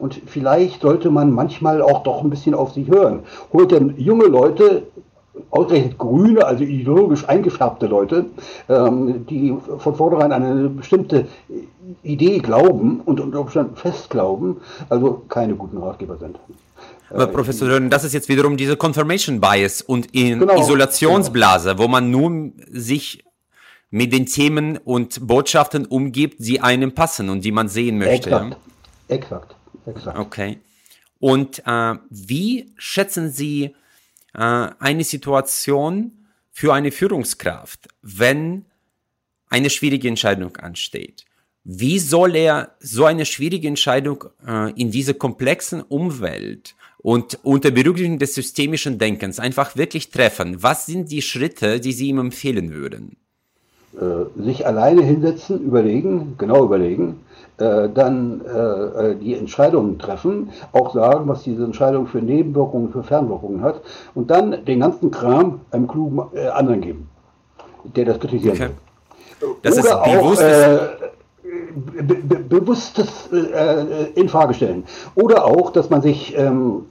Und vielleicht sollte man manchmal auch doch ein bisschen auf sich hören. Holt denn junge Leute, ausgerechnet grüne, also ideologisch eingefärbte Leute, ähm, die von vornherein eine bestimmte Idee glauben und unter Umständen fest glauben, also keine guten Ratgeber sind. Aber Professor Dörren, das ist jetzt wiederum diese Confirmation Bias und in genau, Isolationsblase, genau. wo man nur sich mit den Themen und Botschaften umgibt, die einem passen und die man sehen möchte. Exakt, exakt, exakt. Okay. Und äh, wie schätzen Sie äh, eine Situation für eine Führungskraft, wenn eine schwierige Entscheidung ansteht. wie soll er so eine schwierige Entscheidung äh, in dieser komplexen Umwelt und unter Berücksichtigung des systemischen Denkens einfach wirklich treffen? Was sind die Schritte, die Sie ihm empfehlen würden? Äh, sich alleine hinsetzen, überlegen, genau überlegen, dann äh, die Entscheidungen treffen, auch sagen, was diese Entscheidung für Nebenwirkungen, für Fernwirkungen hat und dann den ganzen Kram einem klugen anderen geben, der das kritisieren okay. will. Das Oder ist bewusstes, be be bewusstes äh, in Frage stellen. Oder auch, dass man sich, ähm,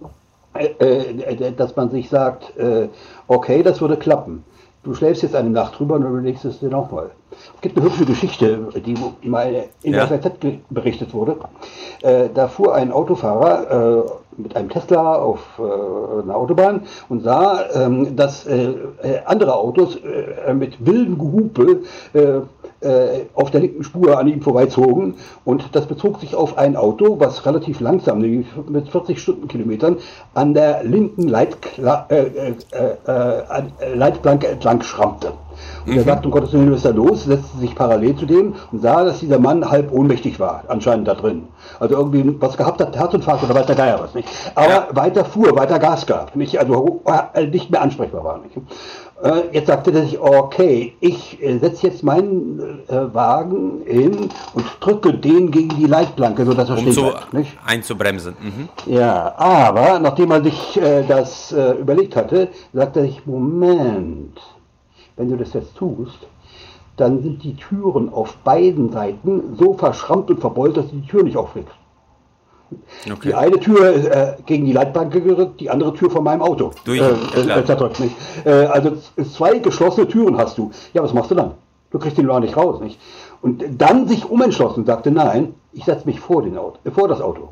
äh, äh, dass man sich sagt, äh, okay, das würde klappen. Du schläfst jetzt eine Nacht drüber und überlegst es dir nochmal. Es gibt eine hübsche Geschichte, die mal in der FAZ berichtet wurde. Äh, da fuhr ein Autofahrer äh, mit einem Tesla auf äh, einer Autobahn und sah, ähm, dass äh, äh, andere Autos äh, mit wildem Gehupe auf der linken Spur an ihm vorbeizogen. Und das bezog sich auf ein Auto, was relativ langsam, mit 40 Stundenkilometern, an der linken Leitkla Leitplanke entlang schrammte. Und mhm. er sagt, um Gottes Willen, was ist da los? Setzte sich parallel zu dem und sah, dass dieser Mann halb ohnmächtig war, anscheinend da drin. Also irgendwie was gehabt hat, Herzinfarkt oder weiter Geier was, nicht? Aber ja. weiter fuhr, weiter Gas gab, nicht? Also äh, nicht mehr ansprechbar war, nicht? Äh, jetzt sagte er sich, okay, ich äh, setze jetzt meinen äh, Wagen hin und drücke den gegen die Leitplanke, sodass er um stehen so bleibt. Nicht? einzubremsen. Mhm. Ja, aber nachdem er sich äh, das äh, überlegt hatte, sagte er sich, Moment, wenn du das jetzt tust, dann sind die Türen auf beiden Seiten so verschrammt und verbeult, dass du die Tür nicht aufkriegst. Okay. Die eine Tür äh, gegen die Leitbank gerückt, die andere Tür von meinem Auto. Durch, äh, äh, nicht. Äh, also zwei geschlossene Türen hast du. Ja, was machst du dann? Du kriegst den Lohr nicht raus, nicht? Und dann sich umentschlossen und sagte, nein, ich setze mich vor, den Auto, vor das Auto.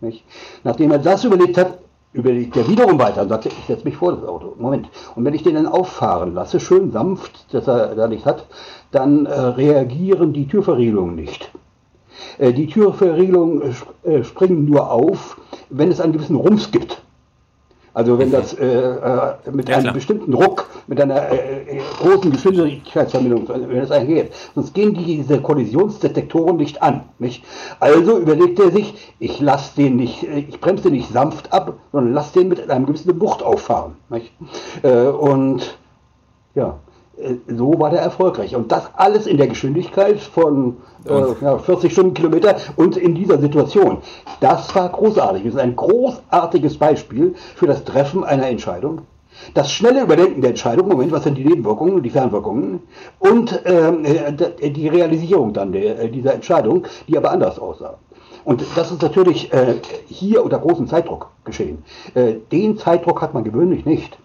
Nicht? Nachdem er das überlegt hat, überlegt er wiederum weiter und sagt, ich setze mich vor das Auto. Moment. Und wenn ich den dann auffahren lasse, schön sanft, dass er da nicht hat, dann äh, reagieren die Türverriegelungen nicht. Äh, die Türverriegelungen äh, springen nur auf, wenn es einen gewissen Rums gibt. Also wenn das äh, äh mit ja, einem klar. bestimmten Druck, mit einer äh, großen Geschwindigkeitsverminderung, wenn das eingeht, sonst gehen diese Kollisionsdetektoren nicht an. Nicht? Also überlegt er sich, ich lasse den nicht, ich bremse den nicht sanft ab, sondern lasse den mit einem gewissen Wucht auffahren. Nicht? Äh, und ja, äh, so war der erfolgreich. Und das alles in der Geschwindigkeit von äh, ja, 40 Stundenkilometer und in dieser Situation. Das war großartig. Das ist ein großartiges Beispiel für das Treffen einer Entscheidung. Das schnelle Überdenken der Entscheidung, Moment, was sind die Nebenwirkungen, die Fernwirkungen und ähm, äh, die Realisierung dann der, äh, dieser Entscheidung, die aber anders aussah. Und das ist natürlich äh, hier unter großem Zeitdruck geschehen. Äh, den Zeitdruck hat man gewöhnlich nicht.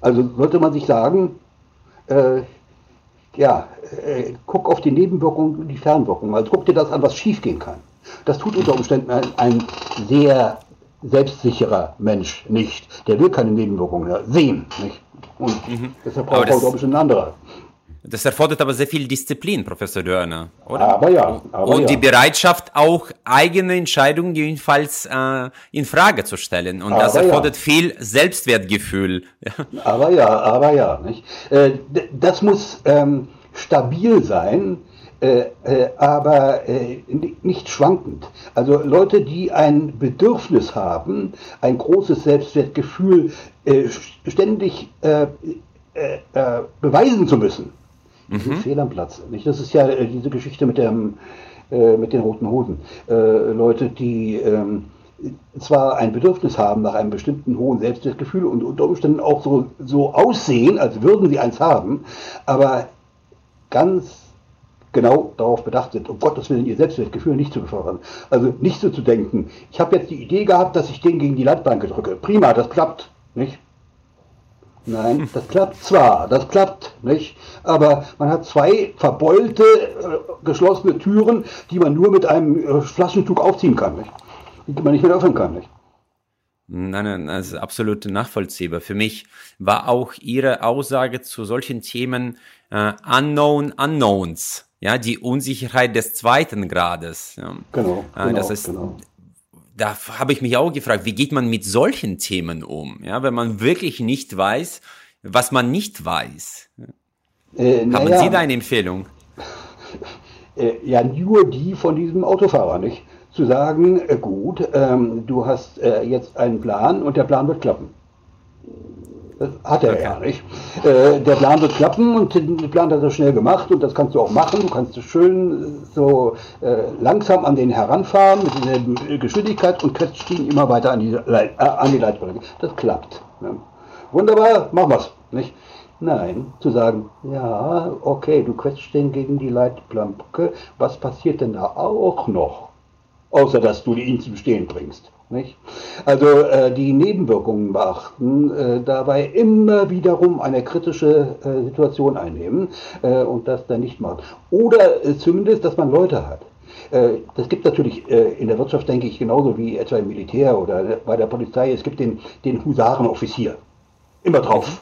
Also sollte man sich sagen, äh, ja, äh, guck auf die Nebenwirkungen und die Fernwirkungen. Also guck dir das an, was schiefgehen kann. Das tut unter Umständen ein, ein sehr selbstsicherer Mensch nicht. Der will keine Nebenwirkungen sehen. Nicht? Und mhm. deshalb braucht er, glaube ich, ein anderer. Das erfordert aber sehr viel Disziplin, Professor Dörner, oder? Aber ja. Aber und ja. die Bereitschaft, auch eigene Entscheidungen jedenfalls äh, in Frage zu stellen. Und aber das erfordert ja. viel Selbstwertgefühl. Aber ja, aber ja. Nicht? Äh, das muss ähm, stabil sein, äh, äh, aber äh, nicht schwankend. Also Leute, die ein Bedürfnis haben, ein großes Selbstwertgefühl äh, ständig äh, beweisen zu müssen, mhm. fehl am Platz. Nicht? Das ist ja diese Geschichte mit, dem, mit den roten Hosen. Leute, die ähm, zwar ein Bedürfnis haben nach einem bestimmten hohen Selbstwertgefühl und unter Umständen auch so, so aussehen, als würden sie eins haben, aber ganz genau darauf bedacht sind, um Gottes Willen ihr Selbstwertgefühl nicht zu befördern. Also nicht so zu denken, ich habe jetzt die Idee gehabt, dass ich den gegen die Leitbank drücke. Prima, das klappt, nicht? Nein, das klappt zwar, das klappt, nicht? Aber man hat zwei verbeulte, äh, geschlossene Türen, die man nur mit einem äh, Flaschentuch aufziehen kann, nicht? Die man nicht mehr öffnen kann, nicht? Nein, nein, das ist absolut nachvollziehbar. Für mich war auch Ihre Aussage zu solchen Themen äh, Unknown Unknowns ja, die Unsicherheit des zweiten Grades. Ja. Genau, genau, das ist, genau. Da habe ich mich auch gefragt, wie geht man mit solchen Themen um, ja, wenn man wirklich nicht weiß, was man nicht weiß. Äh, Haben ja. Sie da eine Empfehlung? äh, ja nur die von diesem Autofahrer, nicht? Zu sagen, äh, gut, ähm, du hast äh, jetzt einen Plan und der Plan wird klappen. Das hat er okay. ja nicht. Äh, der Plan wird klappen und den Plan hat er schnell gemacht und das kannst du auch machen. Du kannst schön so äh, langsam an den heranfahren mit der Geschwindigkeit und quetscht ihn immer weiter an die, Leit äh, an die Leitplanke. Das klappt. Ne? Wunderbar, machen wir's. Nicht? Nein, zu sagen, ja, okay, du quetscht den gegen die Leitplanke, was passiert denn da auch noch? Außer dass du ihn zum Stehen bringst. Nicht? Also äh, die Nebenwirkungen beachten, äh, dabei immer wiederum eine kritische äh, Situation einnehmen äh, und das dann nicht machen. Oder äh, zumindest, dass man Leute hat. Äh, das gibt natürlich in der Wirtschaft, denke ich, genauso wie etwa im Militär oder bei der Polizei. Es gibt den, den Husarenoffizier immer drauf?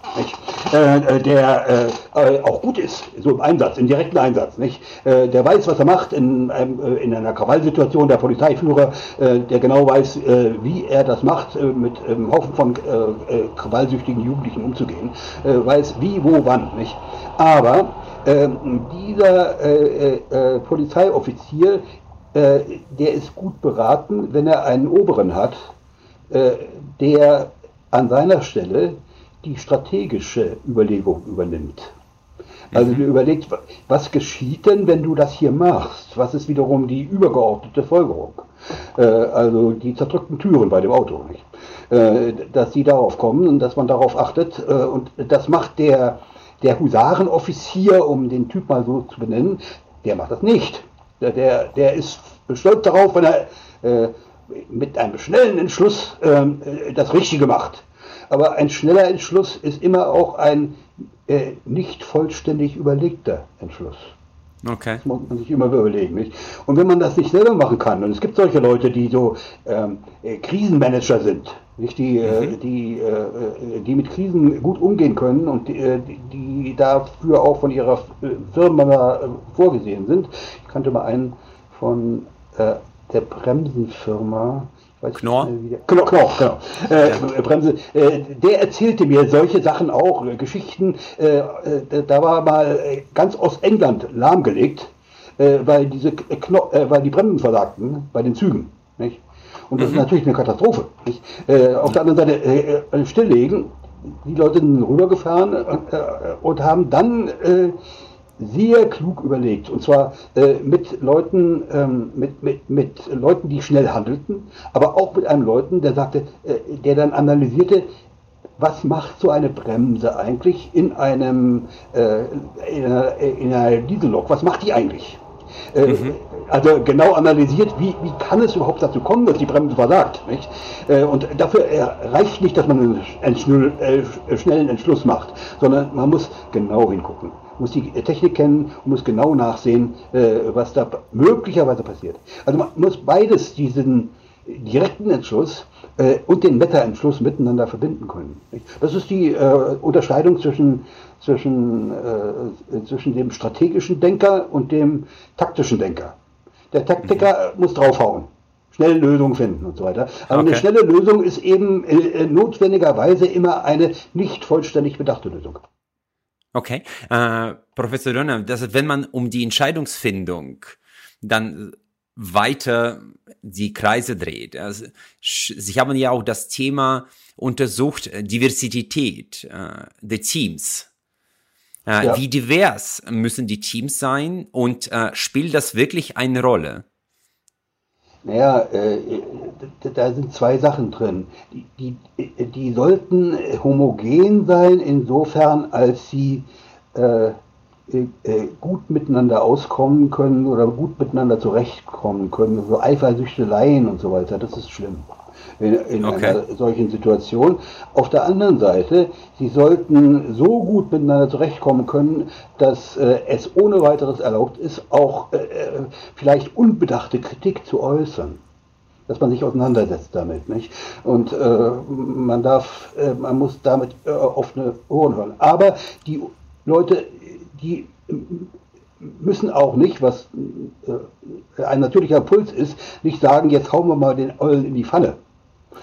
Äh, äh, der äh, auch gut ist, so im Einsatz, im direkten Einsatz, nicht? Äh, der weiß, was er macht in, einem, äh, in einer Krawallsituation, der Polizeiführer, äh, der genau weiß, wie er das macht, mit einem Haufen von krawallsüchtigen Jugendlichen umzugehen, weiß wie, wo, wann, nicht? Aber ähm, dieser Polizeioffizier, der ist gut beraten, wenn er einen Oberen hat, der an seiner Stelle die strategische Überlegung übernimmt. Also mhm. du überlegst, was geschieht denn, wenn du das hier machst? Was ist wiederum die übergeordnete Folgerung? Äh, also die zerdrückten Türen bei dem Auto? Äh, dass sie darauf kommen und dass man darauf achtet. Äh, und das macht der, der Husarenoffizier, um den Typ mal so zu benennen, der macht das nicht. Der, der, der ist stolz darauf, wenn er äh, mit einem schnellen Entschluss ähm, äh, das Richtige macht. Aber ein schneller Entschluss ist immer auch ein äh, nicht vollständig überlegter Entschluss. Okay. Das muss man sich immer überlegen. Nicht? Und wenn man das nicht selber machen kann, und es gibt solche Leute, die so ähm, äh, Krisenmanager sind, nicht? Die, äh, mhm. äh, die, äh, die mit Krisen gut umgehen können und die, äh, die dafür auch von ihrer Firma vorgesehen sind. Ich kannte mal einen von der Bremsenfirma, Knorr? Knorr, Knorr, genau. Äh, ja. Bremse. Äh, der erzählte mir solche Sachen auch, äh, Geschichten. Äh, äh, da war mal äh, ganz Ostengland lahmgelegt, weil, diese Kno weil die Bremsen versagten bei den Zügen. Nicht? Und das mhm. ist natürlich eine Katastrophe. Auf der anderen Seite stilllegen, die Leute sind rübergefahren und haben dann sehr klug überlegt. Und zwar äh, mit Leuten, ähm, mit, mit, mit Leuten, die schnell handelten, aber auch mit einem Leuten, der sagte, äh, der dann analysierte, was macht so eine Bremse eigentlich in einem äh, in, einer, in einer Diesellok? Was macht die eigentlich? Äh, mhm. Also genau analysiert, wie, wie kann es überhaupt dazu kommen, dass die Bremse versagt. Nicht? Äh, und dafür reicht nicht, dass man einen schnellen Entschluss macht, sondern man muss genau hingucken muss die Technik kennen und muss genau nachsehen, äh, was da möglicherweise passiert. Also man muss beides, diesen direkten Entschluss äh, und den Meta-Entschluss miteinander verbinden können. Das ist die äh, Unterscheidung zwischen, zwischen, zwischen dem strategischen Denker und dem taktischen Denker. Der Taktiker mhm. muss draufhauen schnelle Lösungen finden und so weiter. Aber okay. eine schnelle Lösung ist eben äh, notwendigerweise immer eine nicht vollständig bedachte Lösung. Okay. Äh, Professor Dönner, das, wenn man um die Entscheidungsfindung dann weiter die Kreise dreht. Also, Sie haben ja auch das Thema untersucht, äh, Diversität äh, der Teams. Äh, ja. Wie divers müssen die Teams sein und äh, spielt das wirklich eine Rolle? Naja, äh, da sind zwei Sachen drin. Die, die, die sollten homogen sein, insofern, als sie äh, äh, gut miteinander auskommen können oder gut miteinander zurechtkommen können. So Eifersüchteleien und so weiter, das ist schlimm in, in okay. einer solchen Situation. Auf der anderen Seite, sie sollten so gut miteinander zurechtkommen können, dass äh, es ohne weiteres erlaubt ist, auch äh, äh, vielleicht unbedachte Kritik zu äußern dass man sich auseinandersetzt damit, nicht? Und äh, man darf, äh, man muss damit äh, offene Ohren hören. Aber die Leute, die müssen auch nicht, was ein natürlicher Puls ist, nicht sagen, jetzt hauen wir mal den Eulen in die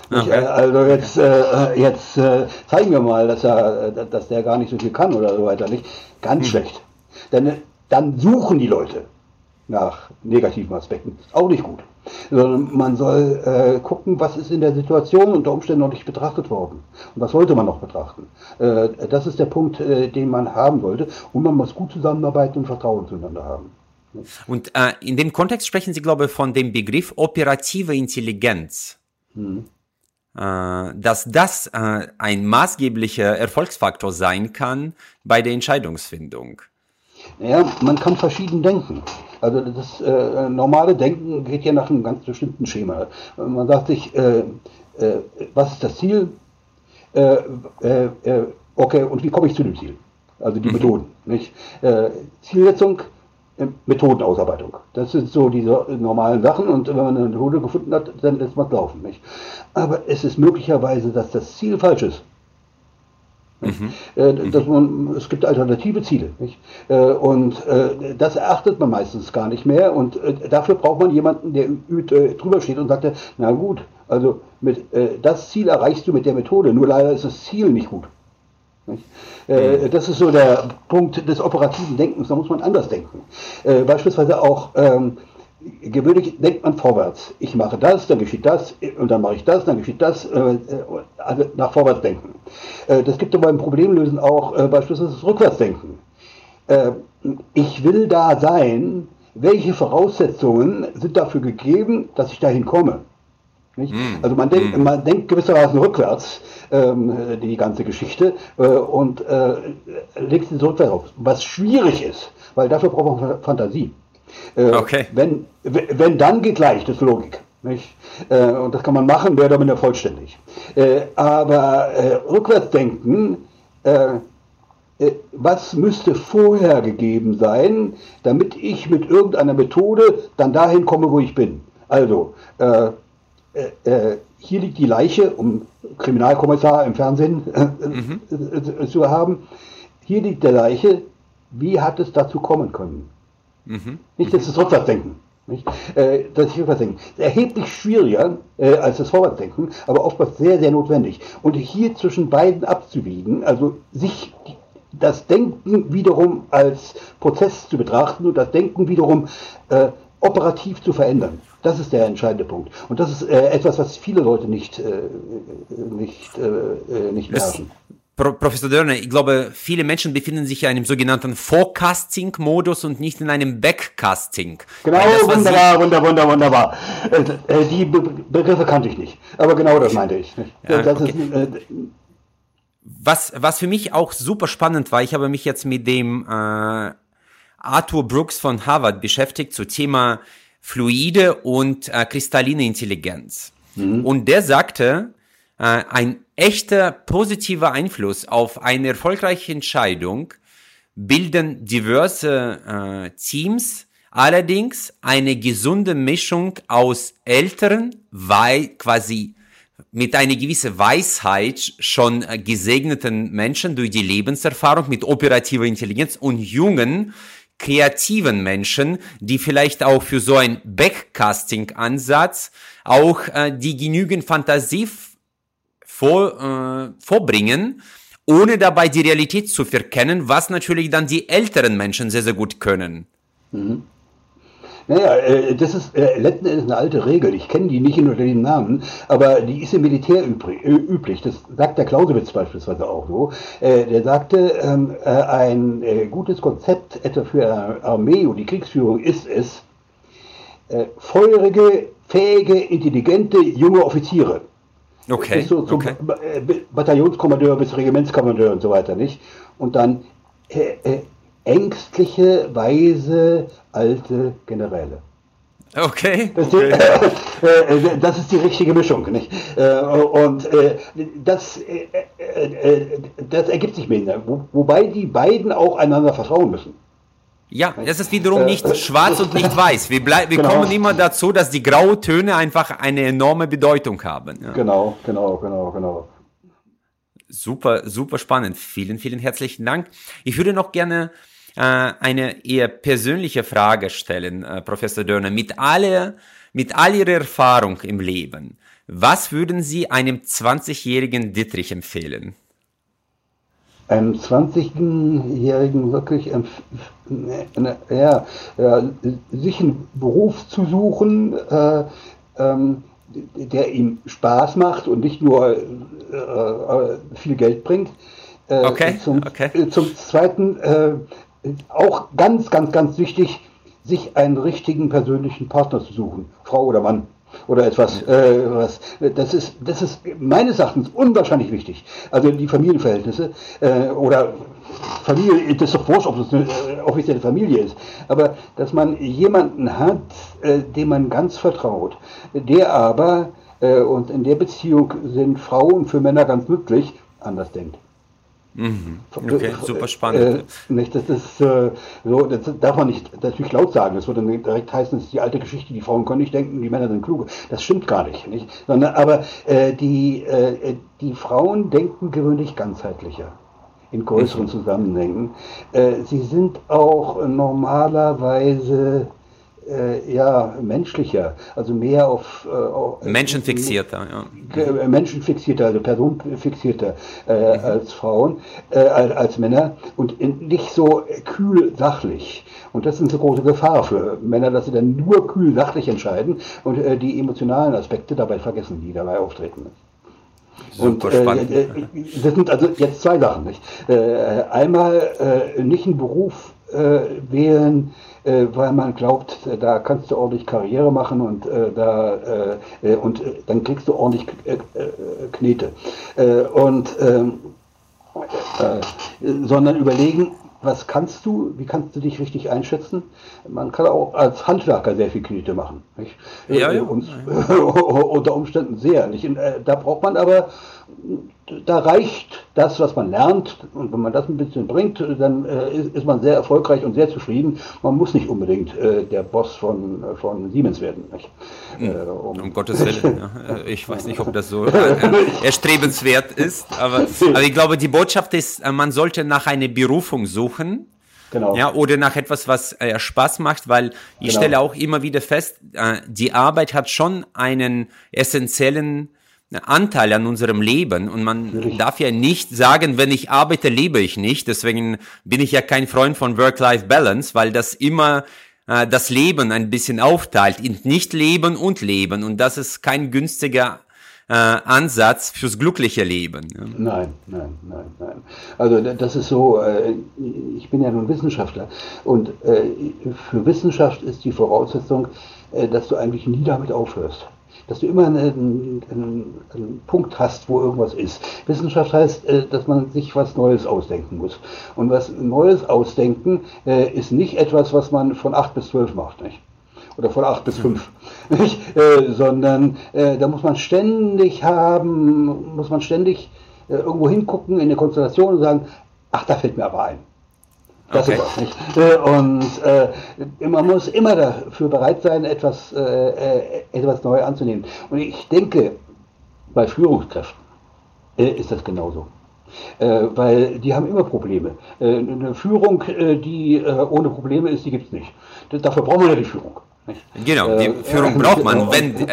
Pfanne. Okay. Äh, also jetzt, äh, jetzt äh, zeigen wir mal, dass er, dass der gar nicht so viel kann oder so weiter, nicht? Ganz hm. schlecht. Denn dann suchen die Leute. nach negativen Aspekten. Auch nicht gut. Sondern man soll äh, gucken, was ist in der Situation unter Umständen noch nicht betrachtet worden. Und was sollte man noch betrachten. Äh, das ist der Punkt, äh, den man haben sollte. Und man muss gut zusammenarbeiten und Vertrauen zueinander haben. Und äh, in dem Kontext sprechen Sie, glaube ich, von dem Begriff operative Intelligenz. Hm. Äh, dass das äh, ein maßgeblicher Erfolgsfaktor sein kann bei der Entscheidungsfindung. Ja, man kann verschieden denken. Also das äh, normale Denken geht ja nach einem ganz bestimmten Schema. Man sagt sich, äh, äh, was ist das Ziel? Äh, okay, und wie komme ich zu dem Ziel? Also die mhm. Methoden. Nicht? Zielsetzung, Methodenausarbeitung. Das sind so diese normalen Sachen und wenn man eine Methode gefunden hat, dann lässt man es laufen. Nicht? Aber es ist möglicherweise, dass das Ziel falsch ist. Mhm. Äh, dass man, es gibt alternative Ziele. Nicht? Äh, und äh, das erachtet man meistens gar nicht mehr. Und dafür braucht man jemanden, der drüber steht und sagt, na gut, also mit, das Ziel erreichst du mit der Methode, nur leider ist das Ziel nicht gut. Nicht? Mhm. Das ist so der Punkt des operativen Denkens, da muss man anders denken. Beispielsweise auch ähm, gewöhnlich denkt man vorwärts. Ich mache das, dann geschieht das und dann mache ich das, dann geschieht das. Äh, äh, also nach vorwärts denken. Äh, das gibt aber beim Problemlösen auch beispielsweise das Rückwärtsdenken. Ich will da sein, welche Voraussetzungen sind dafür gegeben, dass ich dahin komme? Mm. Also man denkt, mm. man denkt gewissermaßen rückwärts ähm, die ganze Geschichte äh, und äh, legt sie rückwärts auf. Was schwierig ist, weil dafür braucht man Fantasie. Äh, okay. Wenn, wenn dann geht leicht, ist Logik. Äh, und das kann man machen, wäre damit vollständig. Äh, aber rückwärtsdenken, was müsste vorher gegeben sein, damit ich mit irgendeiner Methode dann dahin komme, wo ich bin? Also, hier liegt die Leiche, um Kriminalkommissar im Fernsehen mhm. zu haben. Hier liegt der Leiche. Wie hat es dazu kommen können? Mhm. Nicht, das ist Rückwärtsdenken. Nicht? Äh, das ist Rückwärtsdenken. Erheblich schwieriger äh, als das Vorwärtsdenken, aber oftmals sehr, sehr notwendig. Und hier zwischen beiden abzuwiegen, also sich das Denken wiederum als Prozess zu betrachten und das Denken wiederum äh, operativ zu verändern. Das ist der entscheidende Punkt. Und das ist äh, etwas, was viele Leute nicht, äh, nicht, äh, nicht beherrschen. Pro Professor Dörner, ich glaube, viele Menschen befinden sich in einem sogenannten Forecasting-Modus und nicht in einem Backcasting. Genau, das, wunderbar, wunderbar, wunderbar, wunderbar. Äh, äh, die Be Begriffe kannte ich nicht, aber genau das meinte ich. Ja, okay. ist, äh, was, was für mich auch super spannend war, ich habe mich jetzt mit dem äh, Arthur Brooks von Harvard beschäftigt zu Thema fluide und äh, kristalline Intelligenz. Mhm. Und der sagte, äh, ein echter positiver Einfluss auf eine erfolgreiche Entscheidung bilden diverse äh, Teams, allerdings eine gesunde Mischung aus älteren, weil quasi mit einer gewissen Weisheit schon äh, gesegneten Menschen durch die Lebenserfahrung mit operativer Intelligenz und jungen, kreativen Menschen, die vielleicht auch für so ein Backcasting-Ansatz auch äh, die genügend Fantasie vor, äh, vorbringen, ohne dabei die Realität zu verkennen, was natürlich dann die älteren Menschen sehr, sehr gut können. Mhm. Naja, äh, das ist äh, letzten Endes eine alte Regel. Ich kenne die nicht unter dem Namen, aber die ist im Militär üblich. Das sagt der Clausewitz beispielsweise auch so. Äh, der sagte, ähm, ein gutes Konzept etwa für eine Armee und die Kriegsführung ist es, feurige, fähige, intelligente junge Offiziere Okay. Bis so zum okay. Bataillonskommandeur bis Regimentskommandeur und so weiter, nicht? Und dann äh, äh, ängstliche, weise, alte Generäle. Okay. Das, okay. Die, äh, äh, das, ist die richtige Mischung. Nicht? Äh, und äh, das, das ergibt sich mir. Wo, wobei die beiden auch einander vertrauen müssen. Ja, das ist wiederum nicht schwarz und nicht weiß. Wir, bleib, wir genau. kommen immer dazu, dass die Grautöne einfach eine enorme Bedeutung haben. Ja. Genau, genau, genau, genau. Super, super spannend. Vielen, vielen herzlichen Dank. Ich würde noch gerne äh, eine eher persönliche Frage stellen, äh, Professor Dörner. Mit, alle, mit all Ihrer Erfahrung im Leben, was würden Sie einem 20-jährigen Dietrich empfehlen? einem 20-Jährigen wirklich äh, ja, sich einen Beruf zu suchen, äh, ähm, der ihm Spaß macht und nicht nur äh, äh viel Geld bringt. Äh, okay. Zum, okay. Äh, zum Zweiten auch ganz, ganz, ganz wichtig, sich einen richtigen persönlichen Partner zu suchen, Frau oder Mann oder etwas. Äh, was, das, ist, das ist meines Erachtens unwahrscheinlich wichtig. Also die Familienverhältnisse äh, oder Familie, das ist doch wurscht, ob es eine äh, offizielle Familie ist, aber dass man jemanden hat, äh, dem man ganz vertraut, der aber, äh, und in der Beziehung sind Frauen für Männer ganz nützlich, anders denkt. Mhm. Okay, super spannend. Äh, nicht, das ist äh, so, das darf man nicht natürlich laut sagen. Das würde dann direkt heißen, das ist die alte Geschichte, die Frauen können nicht denken, die Männer sind kluge. Das stimmt gar nicht. nicht? Sondern, aber äh, die, äh, die Frauen denken gewöhnlich ganzheitlicher in größeren mhm. Zusammenhängen. Äh, sie sind auch normalerweise äh, ja, menschlicher, also mehr auf, äh, auf menschenfixierter, ja. Äh, menschenfixierter, also personenfixierter äh, mhm. als Frauen, äh, als Männer und in, nicht so kühl sachlich. Und das ist eine große Gefahr für Männer, dass sie dann nur kühl sachlich entscheiden und äh, die emotionalen Aspekte dabei vergessen, die dabei auftreten. Und äh, äh, das sind also jetzt zwei Sachen. Nicht? Äh, einmal äh, nicht einen Beruf äh, wählen, äh, weil man glaubt, äh, da kannst du ordentlich Karriere machen und äh, da äh, und dann kriegst du ordentlich Knete. und ähm, sondern überlegen, was kannst du, wie kannst du dich richtig einschätzen? Man kann auch als Handwerker sehr viel Knete machen. Nicht? Ja, ja. Und, unter Umständen sehr. Nicht? Da braucht man aber da reicht das, was man lernt. Und wenn man das ein bisschen bringt, dann äh, ist, ist, man sehr erfolgreich und sehr zufrieden. Man muss nicht unbedingt äh, der Boss von, von Siemens werden. Hm. Äh, um, um, Gottes Willen. ja. Äh, ich weiß nicht, ob das so äh, erstrebenswert ist. Aber, aber ich glaube, die Botschaft ist, äh, man sollte nach einer Berufung suchen. Genau. Ja, oder nach etwas, was äh, Spaß macht, weil ich genau. stelle auch immer wieder fest, äh, die Arbeit hat schon einen essentiellen Anteil an unserem Leben und man darf ja nicht sagen, wenn ich arbeite, lebe ich nicht. Deswegen bin ich ja kein Freund von Work-Life-Balance, weil das immer äh, das Leben ein bisschen aufteilt in Nicht-Leben und Leben und das ist kein günstiger äh, Ansatz fürs glückliche Leben. Nein, nein, nein, nein. Also das ist so, äh, ich bin ja nun Wissenschaftler und äh, für Wissenschaft ist die Voraussetzung, äh, dass du eigentlich nie damit aufhörst dass du immer einen, einen, einen, Punkt hast, wo irgendwas ist. Wissenschaft heißt, äh, dass man sich was Neues ausdenken muss. Und was Neues ausdenken äh, ist nicht etwas, was man von 8 bis 12 macht, nicht? Oder von 8 bis 5. Nicht? Äh, sondern da muss man ständig haben, muss man ständig irgendwo hingucken in der Konstellation und sagen, ach, da fällt mir aber ein. Das okay. ist nicht. Äh, und äh, man muss immer dafür bereit sein, etwas, äh, äh, etwas neu anzunehmen. Und ich denke, bei Führungskräften äh, ist das genauso. Äh, weil die haben immer Probleme. eine Führung, die ohne Probleme ist, die gibt es nicht. Dafür braucht man ja die Führung. Genau, die Führung braucht man, wenn,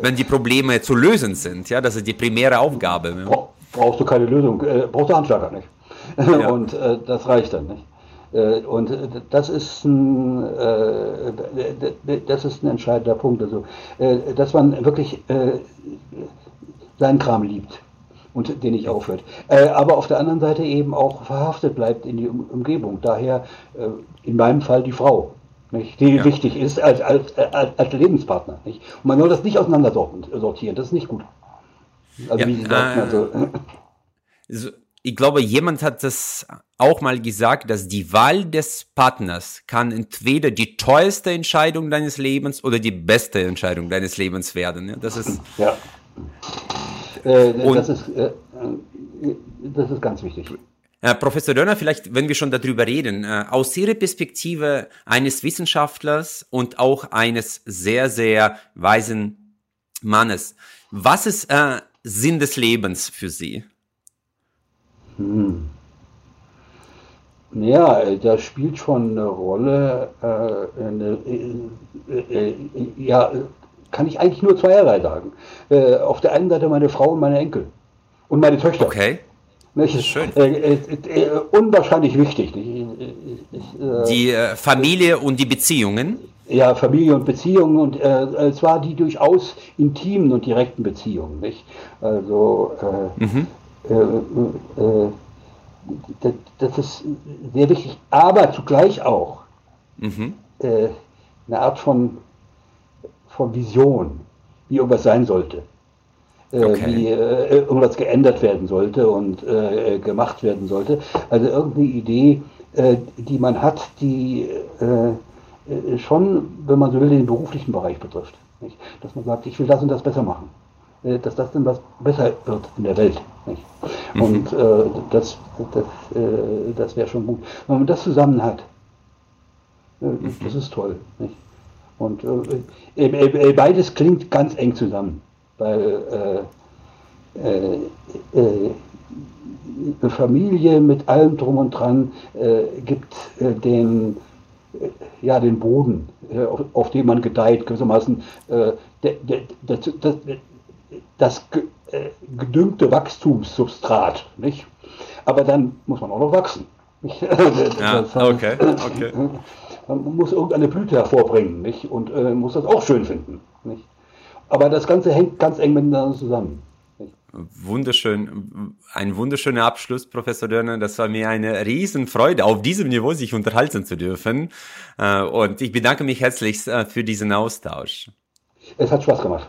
wenn die Probleme zu lösen sind. Ja, das ist die primäre Aufgabe. Brauchst du keine Lösung, brauchst du Handwerker nicht. Ja. Und äh, das reicht dann nicht. Äh, und äh, das ist ein, äh, das ist ein entscheidender Punkt. Also, äh, dass man wirklich äh, seinen Kram liebt und den nicht aufhört. aber auf der anderen Seite eben auch verhaftet bleibt in die Umgebung. Daher in meinem Fall die Frau. Nicht, die ja. wichtig ist als, als, als, Lebenspartner. Nicht? Und man soll das nicht auseinander sortieren, das ist nicht gut. Also ja, wie Sie sagten, also. So ich glaube, jemand hat das auch mal gesagt, dass die Wahl des Partners kann entweder die teuerste Entscheidung deines Lebens oder die beste Entscheidung deines Lebens werden. Ja, das ist. Ja. Äh, das, ist äh, das ist ganz wichtig. Äh, Professor Dörner, vielleicht, wenn wir schon darüber reden, äh, aus Ihrer Perspektive eines Wissenschaftlers und auch eines sehr, sehr weisen Mannes, was ist äh, Sinn des Lebens für Sie? Hm. Ja, da spielt schon eine Rolle. Äh, eine, äh, äh, ja, kann ich eigentlich nur zweierlei sagen. Äh, auf der einen Seite meine Frau und meine Enkel und meine Töchter. Okay. Nicht? Schön. Äh, äh, äh, unwahrscheinlich wichtig. die Familie und die Beziehungen? Ja, Familie und Beziehungen und äh, zwar die durchaus intimen und direkten Beziehungen. Nicht? Also mhm. Das, das, ist sehr wichtig, aber zugleich auch mhm. eine Art von, von Vision, wie irgendwas sein sollte. Äh, okay. wie äh, irgendwas geändert werden sollte und äh, gemacht werden sollte. Also irgendeine Idee, äh, die man hat, die äh, äh, schon, wenn man so will, den beruflichen Bereich betrifft. Dass man sagt, ich will das und das besser machen. Dass das dann was besser wird in der Welt. Nicht? Mhm. Und das, das, das wäre schon gut. Wenn man das zusammen hat, mhm. das ist toll. Nicht? Und beides klingt ganz eng zusammen weil äh, äh, äh, eine Familie mit allem drum und dran äh, gibt äh, den, äh, ja, den Boden, auf, auf, dem man gedeiht, gewissermaßen der, der, das, das, das gedüngte Wachstumssubstrat. Nicht? Aber dann muss man auch noch wachsen. ja, okay, okay. Man muss irgendeine Blüte hervorbringen nicht? und äh, muss das auch schön finden. Nicht? Aber das Ganze hängt ganz eng miteinander zusammen. Wunderschön, ein wunderschöner Abschluss, Professor Dörner. Das war mir eine Riesenfreude, auf diesem Niveau sich unterhalten zu dürfen. Äh, und ich bedanke mich herzlich äh, für diesen Austausch. Es hat Spaß gemacht.